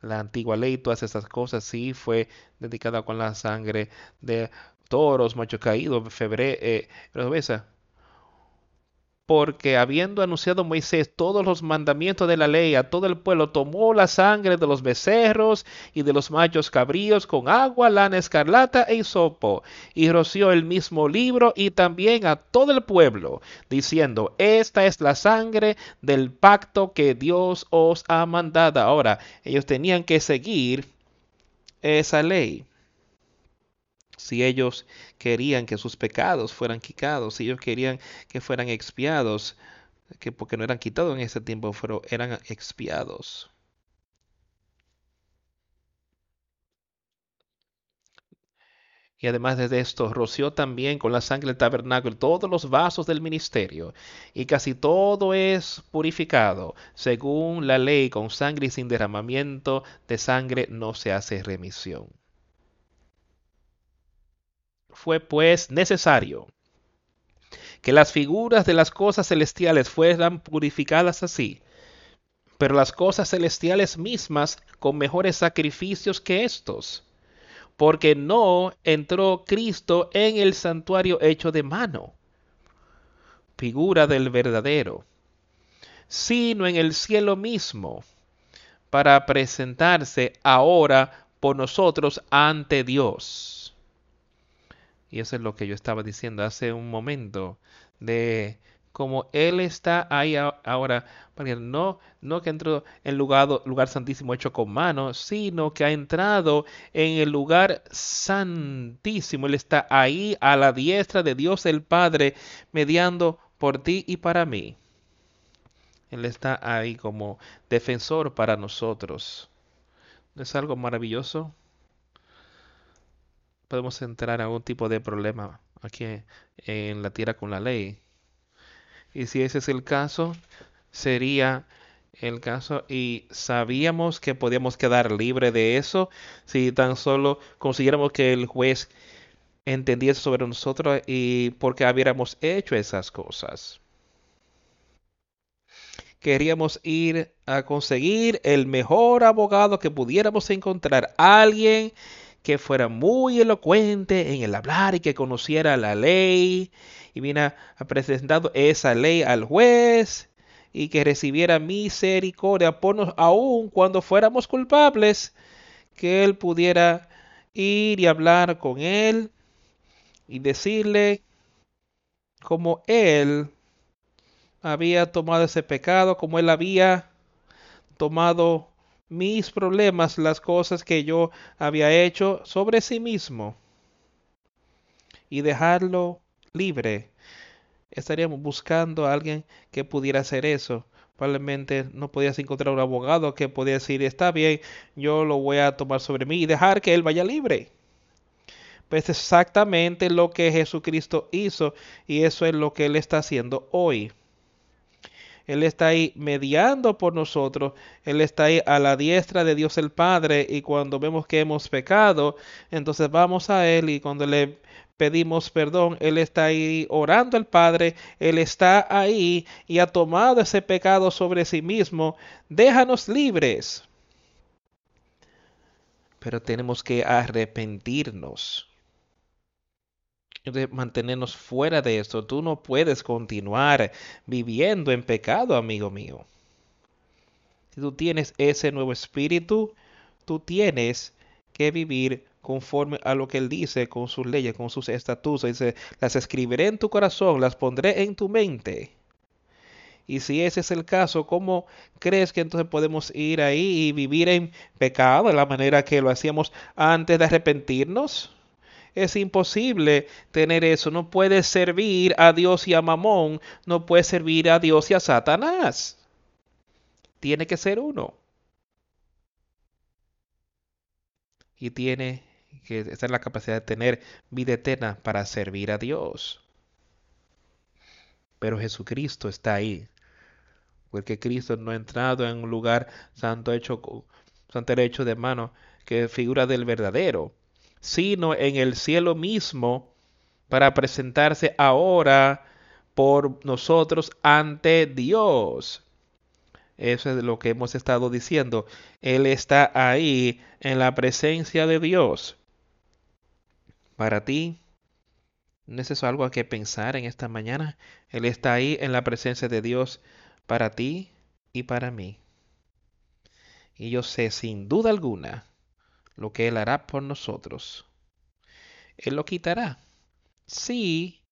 [SPEAKER 1] La antigua ley, todas esas cosas, sí, fue dedicada con la sangre de toros, machos caídos, febrero, eh, porque habiendo anunciado Moisés todos los mandamientos de la ley a todo el pueblo, tomó la sangre de los becerros y de los machos cabríos con agua, lana escarlata e hisopo, y roció el mismo libro y también a todo el pueblo, diciendo, esta es la sangre del pacto que Dios os ha mandado. Ahora, ellos tenían que seguir esa ley si ellos querían que sus pecados fueran quitados, si ellos querían que fueran expiados, que porque no eran quitados en ese tiempo, fueron, eran expiados. Y además de esto, roció también con la sangre del tabernáculo todos los vasos del ministerio, y casi todo es purificado. Según la ley, con sangre y sin derramamiento de sangre no se hace remisión. Fue pues necesario. Que las figuras de las cosas celestiales fueran purificadas así, pero las cosas celestiales mismas con mejores sacrificios que estos, porque no entró Cristo en el santuario hecho de mano, figura del verdadero, sino en el cielo mismo, para presentarse ahora por nosotros ante Dios y eso es lo que yo estaba diciendo hace un momento, de como Él está ahí ahora, no, no que entró en lugar, lugar santísimo hecho con manos, sino que ha entrado en el lugar santísimo. Él está ahí a la diestra de Dios el Padre, mediando por ti y para mí. Él está ahí como defensor para nosotros. ¿No es algo maravilloso? Podemos entrar a algún tipo de problema aquí en la tierra con la ley. Y si ese es el caso, sería el caso y sabíamos que podíamos quedar libre de eso si tan solo consiguiéramos que el juez entendiese sobre nosotros y porque hubiéramos hecho esas cosas. Queríamos ir a conseguir el mejor abogado que pudiéramos encontrar, alguien que fuera muy elocuente en el hablar y que conociera la ley. Y viene a esa ley al juez y que recibiera misericordia por nos aun cuando fuéramos culpables, que él pudiera ir y hablar con él y decirle como él había tomado ese pecado, como él había tomado mis problemas, las cosas que yo había hecho sobre sí mismo y dejarlo libre. Estaríamos buscando a alguien que pudiera hacer eso. Probablemente no podías encontrar un abogado que pudiera decir, está bien, yo lo voy a tomar sobre mí y dejar que él vaya libre. Pues exactamente lo que Jesucristo hizo y eso es lo que él está haciendo hoy. Él está ahí mediando por nosotros, Él está ahí a la diestra de Dios el Padre y cuando vemos que hemos pecado, entonces vamos a Él y cuando le pedimos perdón, Él está ahí orando al Padre, Él está ahí y ha tomado ese pecado sobre sí mismo. Déjanos libres. Pero tenemos que arrepentirnos. De mantenernos fuera de esto. Tú no puedes continuar viviendo en pecado, amigo mío. Si tú tienes ese nuevo espíritu, tú tienes que vivir conforme a lo que Él dice con sus leyes, con sus estatutos. Dice, las escribiré en tu corazón, las pondré en tu mente. Y si ese es el caso, ¿cómo crees que entonces podemos ir ahí y vivir en pecado de la manera que lo hacíamos antes de arrepentirnos? Es imposible tener eso. No puedes servir a Dios y a Mamón. No puedes servir a Dios y a Satanás. Tiene que ser uno. Y tiene que esta es la capacidad de tener vida eterna para servir a Dios. Pero Jesucristo está ahí. Porque Cristo no ha entrado en un lugar santo hecho, santo hecho de mano que figura del verdadero, sino en el cielo mismo para presentarse ahora por nosotros ante Dios. Eso es lo que hemos estado diciendo. Él está ahí en la presencia de Dios. Para ti, ¿no es eso algo a que pensar en esta mañana? Él está ahí en la presencia de Dios para ti y para mí. Y yo sé sin duda alguna lo que Él hará por nosotros. Él lo quitará. Si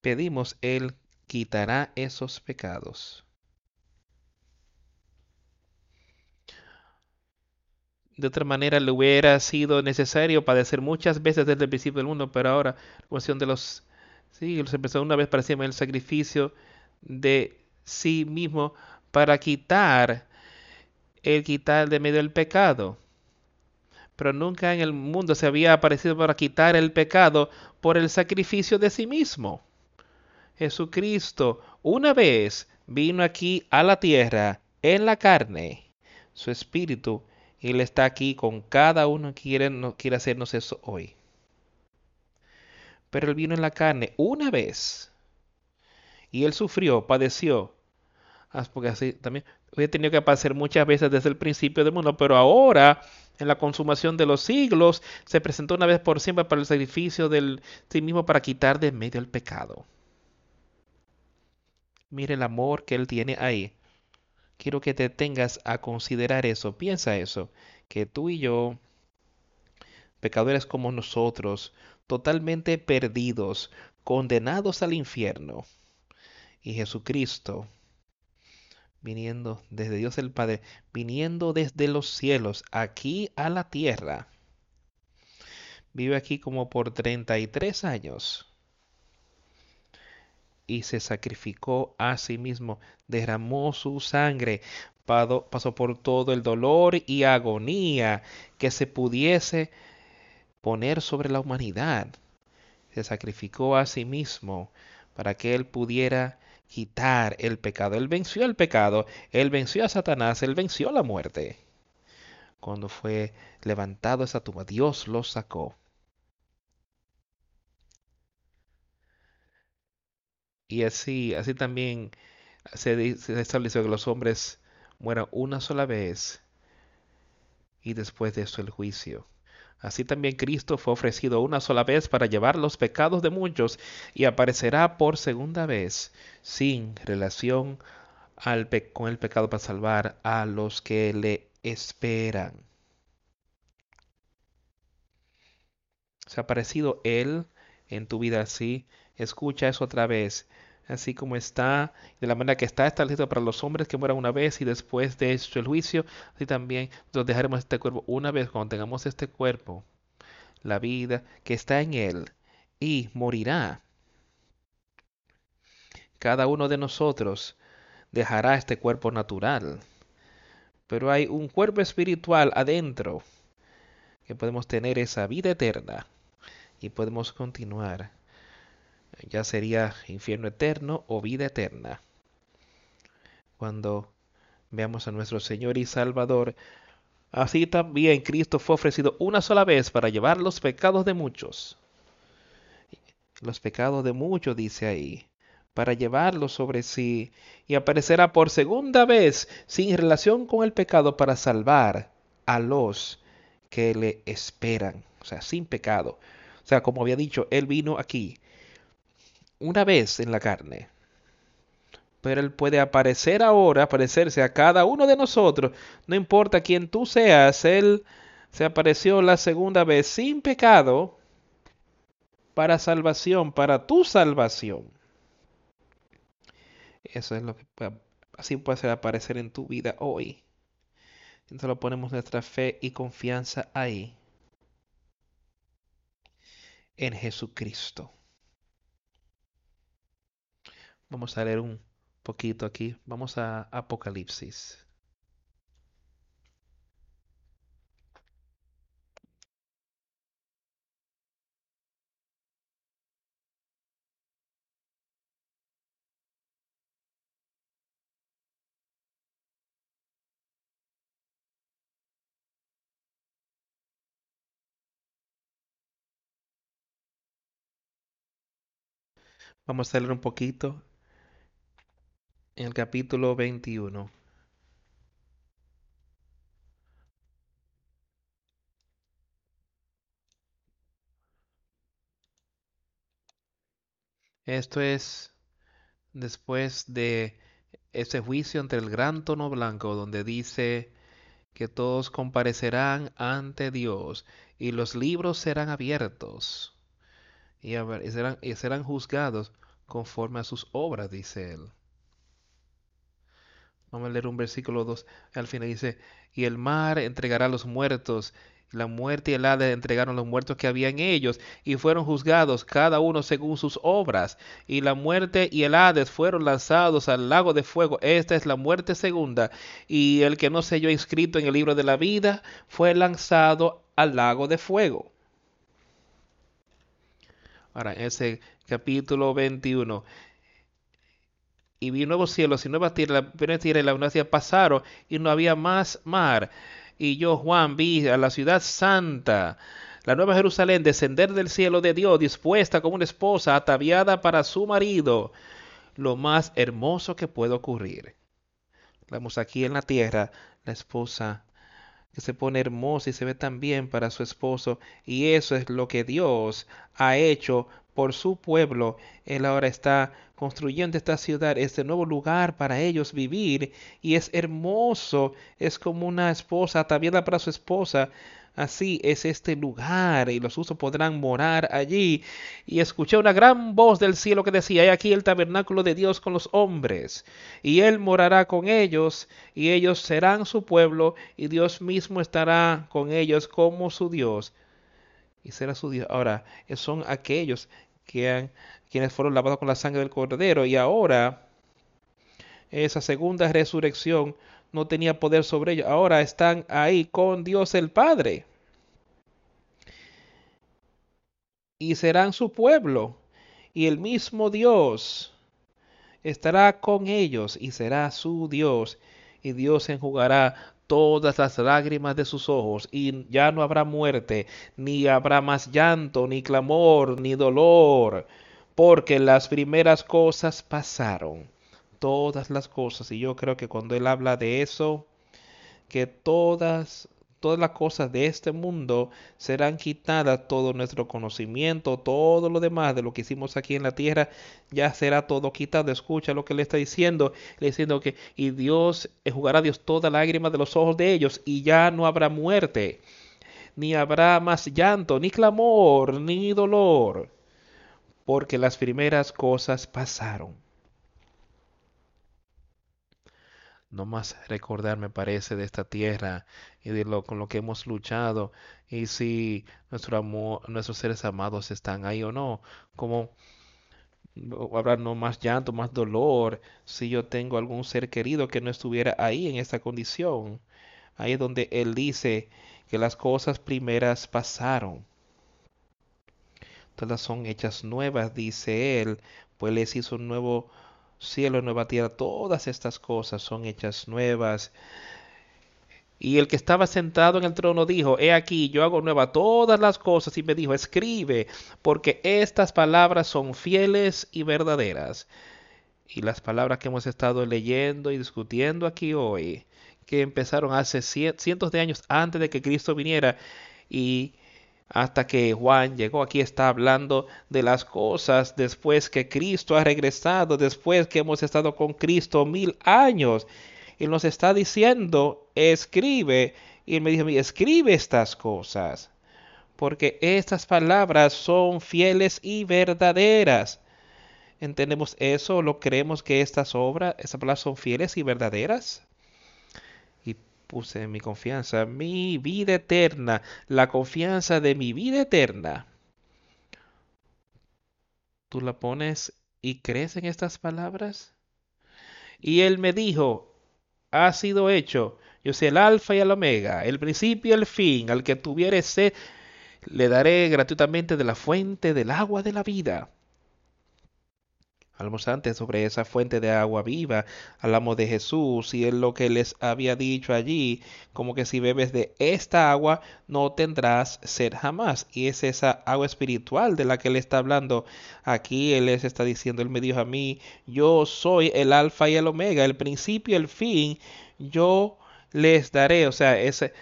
[SPEAKER 1] pedimos, Él quitará esos pecados. de otra manera le hubiera sido necesario padecer muchas veces desde el principio del mundo, pero ahora la cuestión de los sí, los empezó una vez parecía el sacrificio de sí mismo para quitar el quitar de medio el pecado. Pero nunca en el mundo se había aparecido para quitar el pecado por el sacrificio de sí mismo. Jesucristo una vez vino aquí a la tierra en la carne. Su espíritu él está aquí con cada uno que quiere, quiere hacernos eso hoy. Pero Él vino en la carne una vez. Y Él sufrió, padeció. Ah, porque así también hubiera tenido que pasar muchas veces desde el principio del mundo. Pero ahora, en la consumación de los siglos, se presentó una vez por siempre para el sacrificio del sí mismo para quitar de medio el pecado. Mire el amor que Él tiene ahí quiero que te tengas a considerar eso. Piensa eso, que tú y yo, pecadores como nosotros, totalmente perdidos, condenados al infierno, Y Jesucristo, viniendo desde Dios el Padre, viniendo desde los cielos aquí a la tierra, vive aquí como por 33 años y se sacrificó a sí mismo, derramó su sangre, pasó por todo el dolor y agonía que se pudiese poner sobre la humanidad. Se sacrificó a sí mismo para que él pudiera quitar el pecado. Él venció el pecado, él venció a Satanás, él venció la muerte. Cuando fue levantado esa tumba, Dios lo sacó. Y así, así también se, se estableció que los hombres mueran una sola vez y después de eso el juicio. Así también Cristo fue ofrecido una sola vez para llevar los pecados de muchos y aparecerá por segunda vez sin relación al con el pecado para salvar a los que le esperan. ¿Se ha aparecido Él en tu vida así? Escucha eso otra vez así como está, de la manera que está establecido para los hombres que mueran una vez y después de esto el juicio, así también nos dejaremos este cuerpo una vez cuando tengamos este cuerpo, la vida que está en él, y morirá. Cada uno de nosotros dejará este cuerpo natural, pero hay un cuerpo espiritual adentro que podemos tener esa vida eterna y podemos continuar ya sería infierno eterno o vida eterna. Cuando veamos a nuestro Señor y Salvador, así también Cristo fue ofrecido una sola vez para llevar los pecados de muchos. Los pecados de muchos, dice ahí, para llevarlos sobre sí, y aparecerá por segunda vez sin relación con el pecado para salvar a los que le esperan, o sea, sin pecado. O sea, como había dicho, Él vino aquí una vez en la carne. Pero Él puede aparecer ahora, aparecerse a cada uno de nosotros, no importa quién tú seas, Él se apareció la segunda vez sin pecado para salvación, para tu salvación. Eso es lo que así puede aparecer en tu vida hoy. Entonces lo ponemos nuestra fe y confianza ahí. En Jesucristo. Vamos a leer un poquito aquí. Vamos a Apocalipsis. Vamos a leer un poquito en el capítulo 21. Esto es después de ese juicio entre el gran tono blanco donde dice que todos comparecerán ante Dios y los libros serán abiertos y, serán, y serán juzgados conforme a sus obras, dice él. Vamos a leer un versículo 2. Al final dice, y el mar entregará a los muertos, la muerte y el Hades entregaron los muertos que había en ellos, y fueron juzgados cada uno según sus obras. Y la muerte y el Hades fueron lanzados al lago de fuego. Esta es la muerte segunda. Y el que no se halló inscrito en el libro de la vida fue lanzado al lago de fuego. Ahora, ese capítulo 21 y vi nuevos cielos y nueva tierra, la primera tierra y la nueva tierra pasaron y no había más mar. Y yo, Juan, vi a la ciudad santa, la nueva Jerusalén, descender del cielo de Dios, dispuesta como una esposa ataviada para su marido, lo más hermoso que puede ocurrir. Vemos aquí en la tierra la esposa que se pone hermosa y se ve tan bien para su esposo, y eso es lo que Dios ha hecho por su pueblo. Él ahora está construyendo esta ciudad, este nuevo lugar para ellos vivir y es hermoso, es como una esposa ataviada para su esposa, Así es este lugar, y los usos podrán morar allí. Y escuché una gran voz del cielo que decía, he aquí el tabernáculo de Dios con los hombres, y él morará con ellos, y ellos serán su pueblo, y Dios mismo estará con ellos como su Dios. Y será su Dios. Ahora, son aquellos que han, quienes fueron lavados con la sangre del cordero, y ahora esa segunda resurrección no tenía poder sobre ellos. Ahora están ahí con Dios el Padre. Y serán su pueblo. Y el mismo Dios estará con ellos y será su Dios. Y Dios enjugará todas las lágrimas de sus ojos, y ya no habrá muerte, ni habrá más llanto, ni clamor, ni dolor, porque las primeras cosas pasaron todas las cosas. Y yo creo que cuando Él habla de eso, que todas, todas las cosas de este mundo serán quitadas, todo nuestro conocimiento, todo lo demás de lo que hicimos aquí en la tierra, ya será todo quitado. Escucha lo que le está diciendo, le diciendo que, y Dios, jugará Dios toda lágrima de los ojos de ellos, y ya no habrá muerte, ni habrá más llanto, ni clamor, ni dolor, porque las primeras cosas pasaron. No más recordar, me parece, de esta tierra y de lo con lo que hemos luchado y si nuestro amor, nuestros seres amados están ahí o no, como habrá no más llanto, más dolor si yo tengo algún ser querido que no estuviera ahí en esta condición. Ahí es donde él dice que las cosas primeras pasaron. Todas son hechas nuevas, dice él, pues les hizo un nuevo cielo, nueva tierra, todas estas cosas son hechas nuevas. Y el que estaba sentado en el trono dijo, he aquí, yo hago nueva todas las cosas y me dijo, escribe, porque estas palabras son fieles y verdaderas. Y las palabras que hemos estado leyendo y discutiendo aquí hoy, que empezaron hace cientos de años antes de que Cristo viniera y hasta que Juan llegó aquí está hablando de las cosas después que Cristo ha regresado, después que hemos estado con Cristo mil años. Y nos está diciendo, escribe. Y él me dijo, escribe estas cosas, porque estas palabras son fieles y verdaderas. ¿Entendemos eso? ¿Lo creemos que estas obras, estas palabras son fieles y verdaderas? Puse mi confianza, mi vida eterna, la confianza de mi vida eterna. ¿Tú la pones y crees en estas palabras? Y él me dijo, ha sido hecho, yo soy el alfa y el omega, el principio y el fin, al que tuviere sed, le daré gratuitamente de la fuente del agua de la vida. Hablamos antes sobre esa fuente de agua viva, hablamos de Jesús y es lo que les había dicho allí, como que si bebes de esta agua no tendrás sed jamás. Y es esa agua espiritual de la que él está hablando. Aquí él les está diciendo, él me dijo a mí, yo soy el alfa y el omega, el principio y el fin, yo les daré, o sea, ese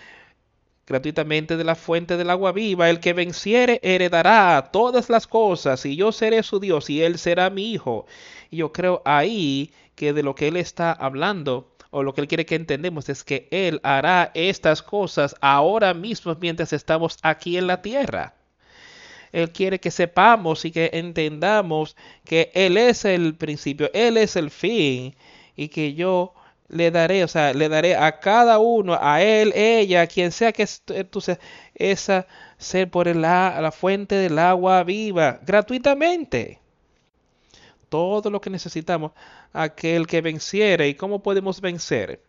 [SPEAKER 1] gratuitamente de la fuente del agua viva. El que venciere heredará todas las cosas y yo seré su Dios y él será mi hijo. Y yo creo ahí que de lo que él está hablando o lo que él quiere que entendemos es que él hará estas cosas ahora mismo mientras estamos aquí en la tierra. Él quiere que sepamos y que entendamos que Él es el principio, Él es el fin y que yo le daré, o sea, le daré a cada uno, a él, ella, quien sea que tú seas, esa ser por el, la fuente del agua viva, gratuitamente. Todo lo que necesitamos, aquel que venciere. ¿Y cómo podemos vencer?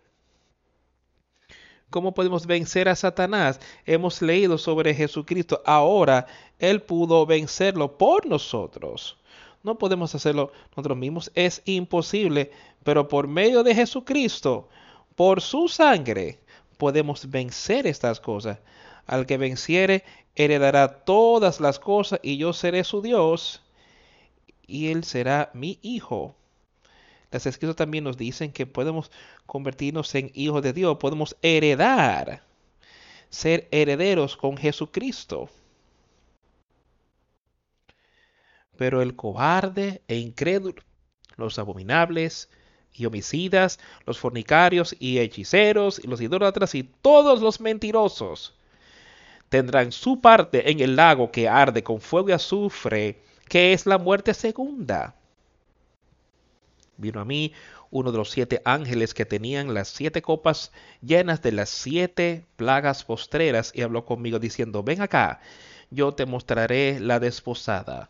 [SPEAKER 1] ¿Cómo podemos vencer a Satanás? Hemos leído sobre Jesucristo. Ahora Él pudo vencerlo por nosotros. No podemos hacerlo nosotros mismos, es imposible, pero por medio de Jesucristo, por su sangre, podemos vencer estas cosas. Al que venciere, heredará todas las cosas y yo seré su Dios y él será mi hijo. Las escrituras también nos dicen que podemos convertirnos en hijos de Dios, podemos heredar, ser herederos con Jesucristo. Pero el cobarde e incrédulo, los abominables y homicidas, los fornicarios y hechiceros y los idólatras y todos los mentirosos tendrán su parte en el lago que arde con fuego y azufre, que es la muerte segunda. Vino a mí uno de los siete ángeles que tenían las siete copas llenas de las siete plagas postreras y habló conmigo diciendo, ven acá, yo te mostraré la desposada,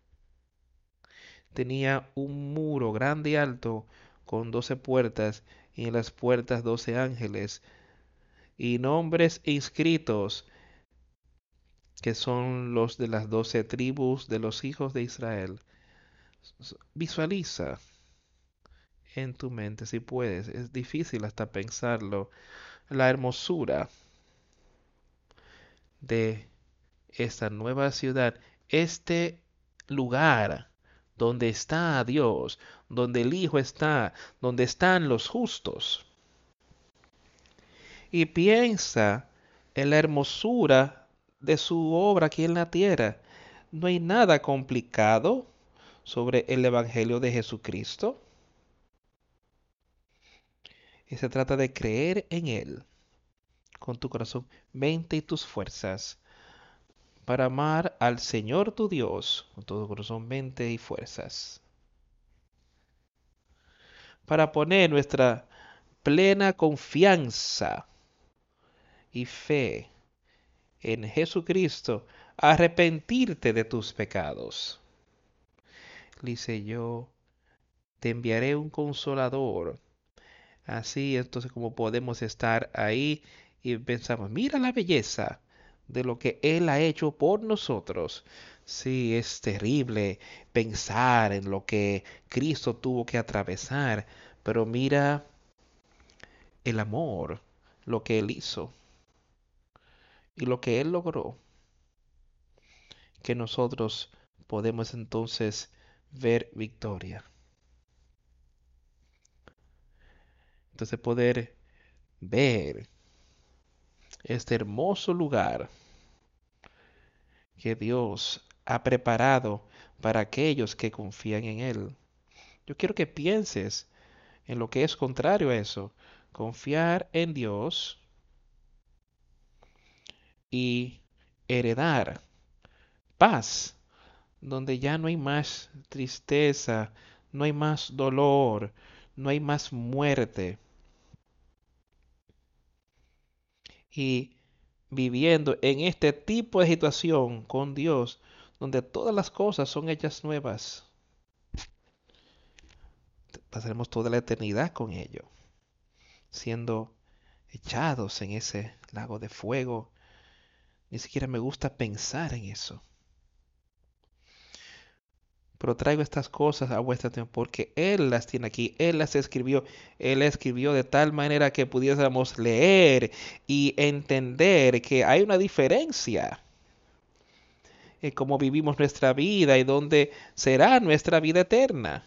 [SPEAKER 1] Tenía un muro grande y alto, con doce puertas, y en las puertas doce ángeles, y nombres inscritos que son los de las doce tribus de los hijos de Israel. Visualiza en tu mente si puedes, es difícil hasta pensarlo, la hermosura de esta nueva ciudad, este lugar donde está Dios, donde el Hijo está, donde están los justos. Y piensa en la hermosura de su obra aquí en la tierra. No hay nada complicado sobre el Evangelio de Jesucristo. Y se trata de creer en Él con tu corazón, mente y tus fuerzas para amar al Señor tu Dios con todo corazón, mente y fuerzas. Para poner nuestra plena confianza y fe en Jesucristo, arrepentirte de tus pecados. Dice yo, te enviaré un consolador. Así entonces como podemos estar ahí y pensamos, mira la belleza de lo que Él ha hecho por nosotros. Sí, es terrible pensar en lo que Cristo tuvo que atravesar, pero mira el amor, lo que Él hizo y lo que Él logró, que nosotros podemos entonces ver victoria. Entonces poder ver este hermoso lugar que Dios ha preparado para aquellos que confían en Él. Yo quiero que pienses en lo que es contrario a eso. Confiar en Dios y heredar paz, donde ya no hay más tristeza, no hay más dolor, no hay más muerte. Y viviendo en este tipo de situación con Dios, donde todas las cosas son hechas nuevas, pasaremos toda la eternidad con ello, siendo echados en ese lago de fuego ni siquiera me gusta pensar en eso. Pero traigo estas cosas a vuestra atención porque Él las tiene aquí, Él las escribió, Él escribió de tal manera que pudiésemos leer y entender que hay una diferencia en cómo vivimos nuestra vida y dónde será nuestra vida eterna.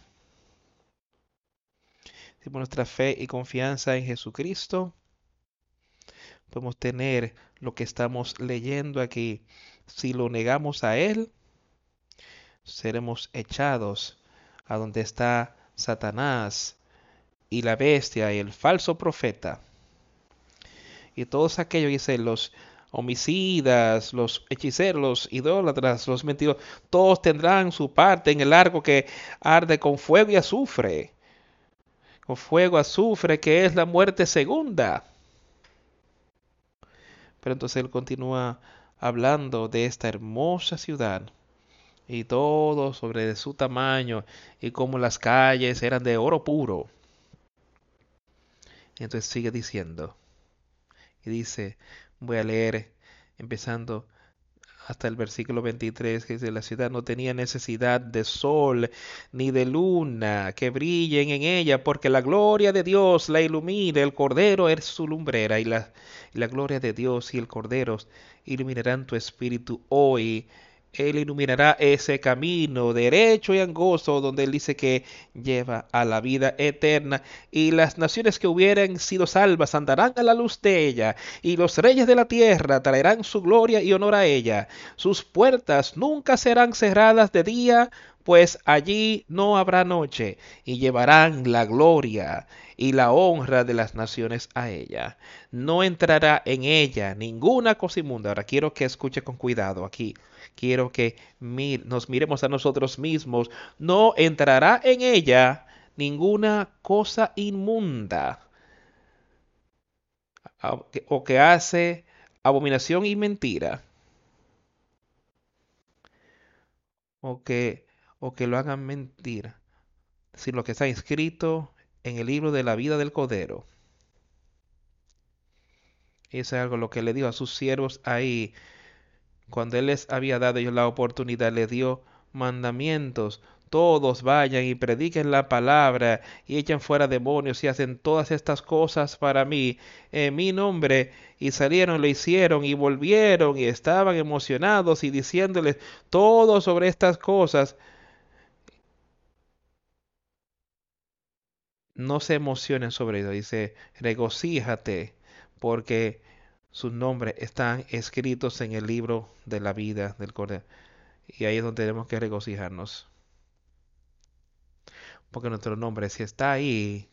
[SPEAKER 1] Si nuestra fe y confianza en Jesucristo, podemos tener lo que estamos leyendo aquí. Si lo negamos a Él, seremos echados a donde está Satanás y la bestia y el falso profeta. Y todos aquellos, dice, los homicidas, los hechiceros, los idólatras, los mentirosos, todos tendrán su parte en el arco que arde con fuego y azufre. Con fuego, azufre, que es la muerte segunda. Pero entonces él continúa hablando de esta hermosa ciudad y todo sobre su tamaño y cómo las calles eran de oro puro. Entonces sigue diciendo y dice, voy a leer empezando hasta el versículo 23, que dice, la ciudad no tenía necesidad de sol ni de luna que brillen en ella, porque la gloria de Dios la ilumina, el Cordero es su lumbrera, y la, la gloria de Dios y el Cordero iluminarán tu espíritu hoy Él iluminará ese camino derecho y angosto donde Él dice que lleva a la vida eterna. Y las naciones que hubieran sido salvas andarán a la luz de ella. Y los reyes de la tierra traerán su gloria y honor a ella. Sus puertas nunca serán cerradas de día pues allí no habrá noche, y llevarán la gloria y la honra de las naciones a ella. No entrará en ella ninguna cosa inmunda. Ahora quiero que escuche con cuidado aquí. Quiero que nos miremos a nosotros mismos. No entrará en ella ninguna cosa inmunda o que hace abominación y mentira o que o que lo hagan mentir, sino lo que está escrito en el libro de la vida del Cordero. Eso es algo lo que le dio a sus siervos ahí. Cuando él les había dado ellos la oportunidad, le dio mandamientos. Todos vayan y prediquen la palabra y echen fuera demonios y hacen todas estas cosas para mí en mi nombre. Y salieron, lo hicieron y volvieron y estaban emocionados y diciéndoles todo sobre estas cosas. no se emocionen sobre ello. Dice, regocíjate porque sus nombres están escritos en el libro de la vida del Cordero. Y ahí es donde tenemos que regocijarnos. Porque nuestro nombre, si está ahí,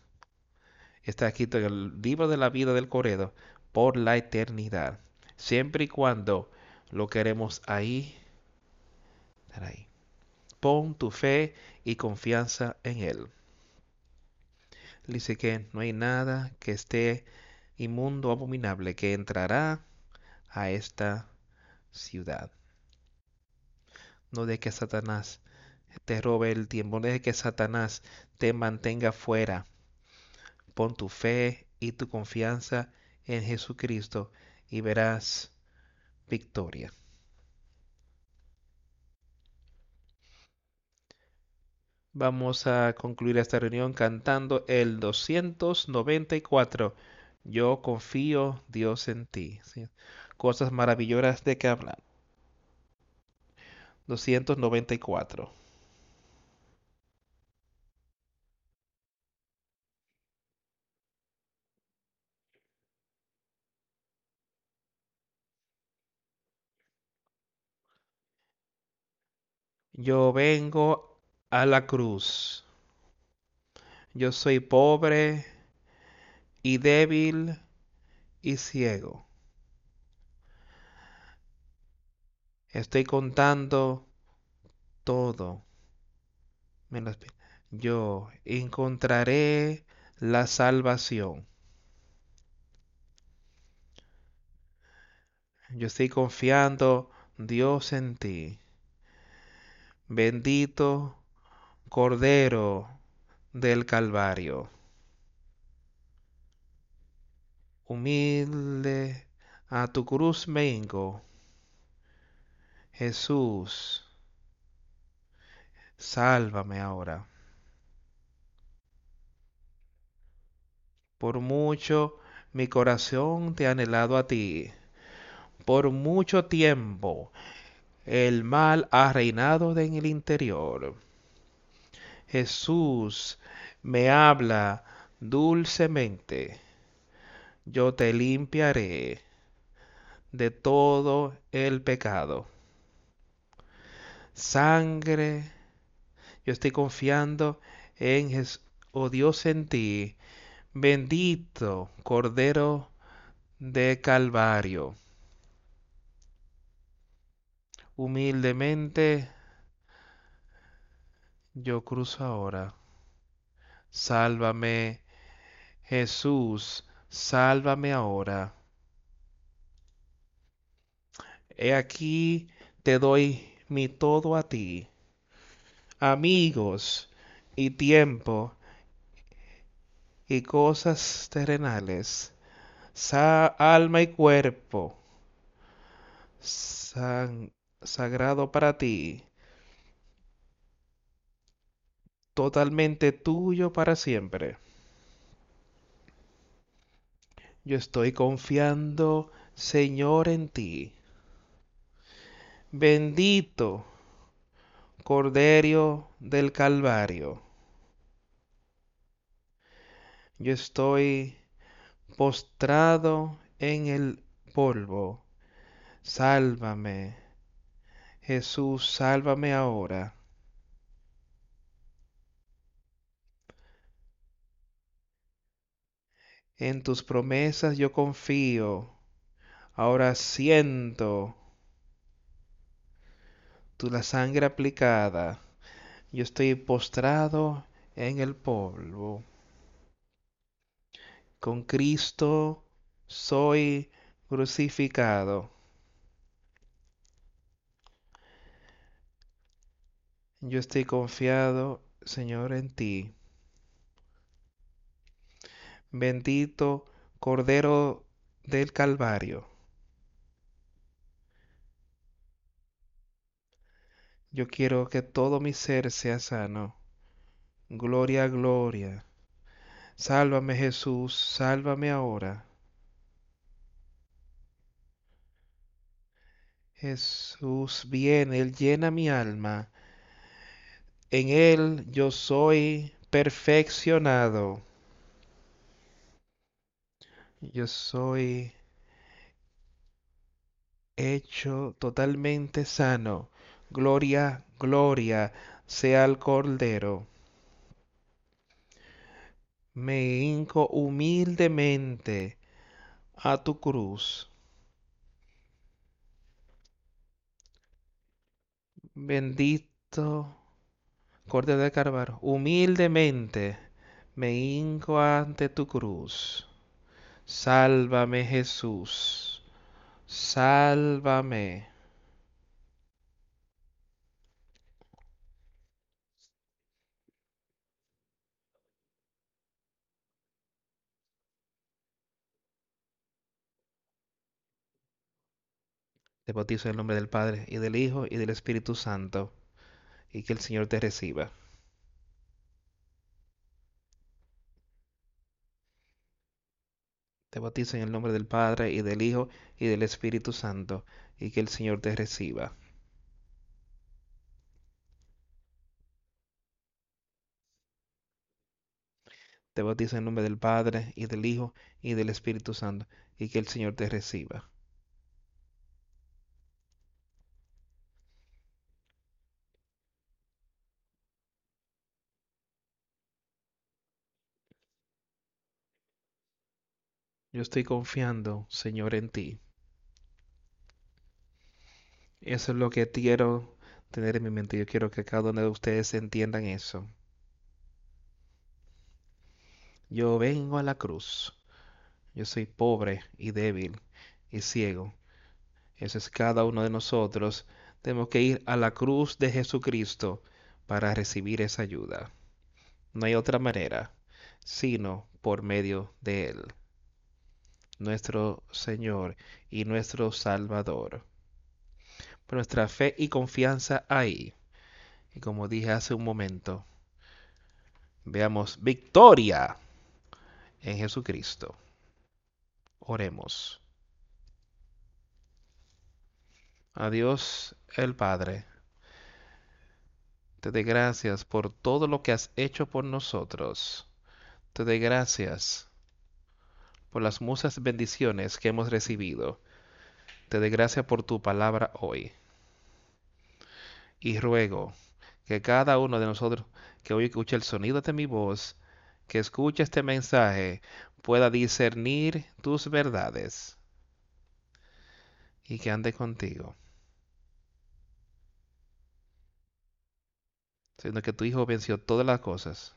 [SPEAKER 1] está escrito en el libro de la vida del Cordero por la eternidad. Siempre y cuando lo queremos ahí, ahí. Pon tu fe y confianza en Él dice que no hay nada que esté inmundo abominable que entrará a esta ciudad. No de que Satanás te robe el tiempo, no de que Satanás te mantenga fuera. Pon tu fe y tu confianza en Jesucristo y verás victoria. Vamos a concluir esta reunión cantando el 294. Yo confío, Dios, en ti. Cosas maravillosas de que hablan. 294. Yo vengo a la cruz. Yo soy pobre y débil y ciego. Estoy contando todo. Yo encontraré la salvación. Yo estoy confiando, Dios, en ti. Bendito Cordero del Calvario. Humilde a tu cruz vengo. Jesús, sálvame ahora. Por mucho mi corazón te ha anhelado a ti. Por mucho tiempo el mal ha reinado en el interior Jesús me habla dulcemente, yo te limpiaré de todo el pecado. Sangre, yo estoy confiando en Jesús, oh Dios en ti, bendito Cordero de Calvario. Humildemente yo cruzo ahora. Sálvame, Jesús, sálvame ahora. He aquí te doy mi todo a ti, amigos y tiempo y cosas terrenales, alma y cuerpo, sagrado para ti totalmente tuyo para siempre. Yo estoy confiando, Señor, en ti. Bendito Cordero del Calvario. Yo estoy postrado en el polvo. Sálvame. Jesús, sálvame ahora. En tus promesas yo confío. Ahora siento tu la sangre aplicada. Yo estoy postrado en el polvo. Con Cristo soy crucificado. Yo estoy confiado, Señor, en ti. Bendito Cordero del Calvario. Yo quiero que todo mi ser sea sano. Gloria, gloria. Sálvame Jesús, sálvame ahora. Jesús viene, Él llena mi alma. En Él yo soy perfeccionado. Yo soy hecho totalmente sano. Gloria, gloria sea al Cordero. Me hinco humildemente a tu cruz. Bendito Cordero de Carvalho, humildemente me hinco ante tu cruz. Sálvame Jesús, sálvame. Te bautizo en el nombre del Padre, y del Hijo, y del Espíritu Santo, y que el Señor te reciba. Te bautizo en el nombre del Padre, y del Hijo, y del Espíritu Santo, y que el Señor te reciba. Te bautizo en el nombre del Padre, y del Hijo, y del Espíritu Santo, y que el Señor te reciba. Yo estoy confiando, Señor, en ti. Eso es lo que quiero tener en mi mente. Yo quiero que cada uno de ustedes entiendan eso. Yo vengo a la cruz. Yo soy pobre y débil y ciego. Eso es cada uno de nosotros. Tenemos que ir a la cruz de Jesucristo para recibir esa ayuda. No hay otra manera sino por medio de Él, nuestro Señor y nuestro Salvador. Nuestra fe y confianza ahí. Y como dije hace un momento, veamos victoria en Jesucristo. Oremos. A Dios el Padre, te doy gracias por todo lo que has hecho por nosotros. Te doy gracias por las muchas bendiciones que hemos recibido. Te doy gracias por tu palabra hoy. Y ruego que cada uno de nosotros que hoy escuche el sonido de mi voz, que escuche este mensaje, pueda discernir tus verdades y que ande contigo. Sino que tu Hijo venció todas las cosas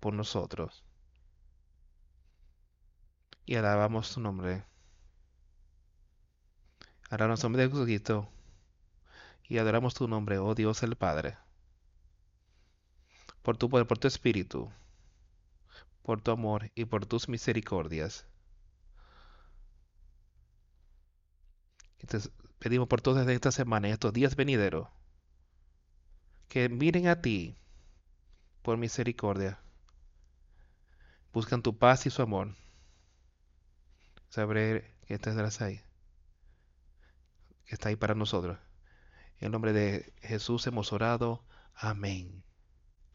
[SPEAKER 1] por nosotros. Y alabamos tu nombre. Alabamos tu nombre de Jesucristo. Y adoramos tu nombre, oh Dios el Padre. Por tu poder, por tu espíritu, por tu amor y por tus misericordias. Y te pedimos por todas estas semanas, estos días venideros, que miren a ti por misericordia. Buscan tu paz y su amor. Saber que estás ahí. Que está ahí para nosotros. En el nombre de Jesús hemos orado. Amén.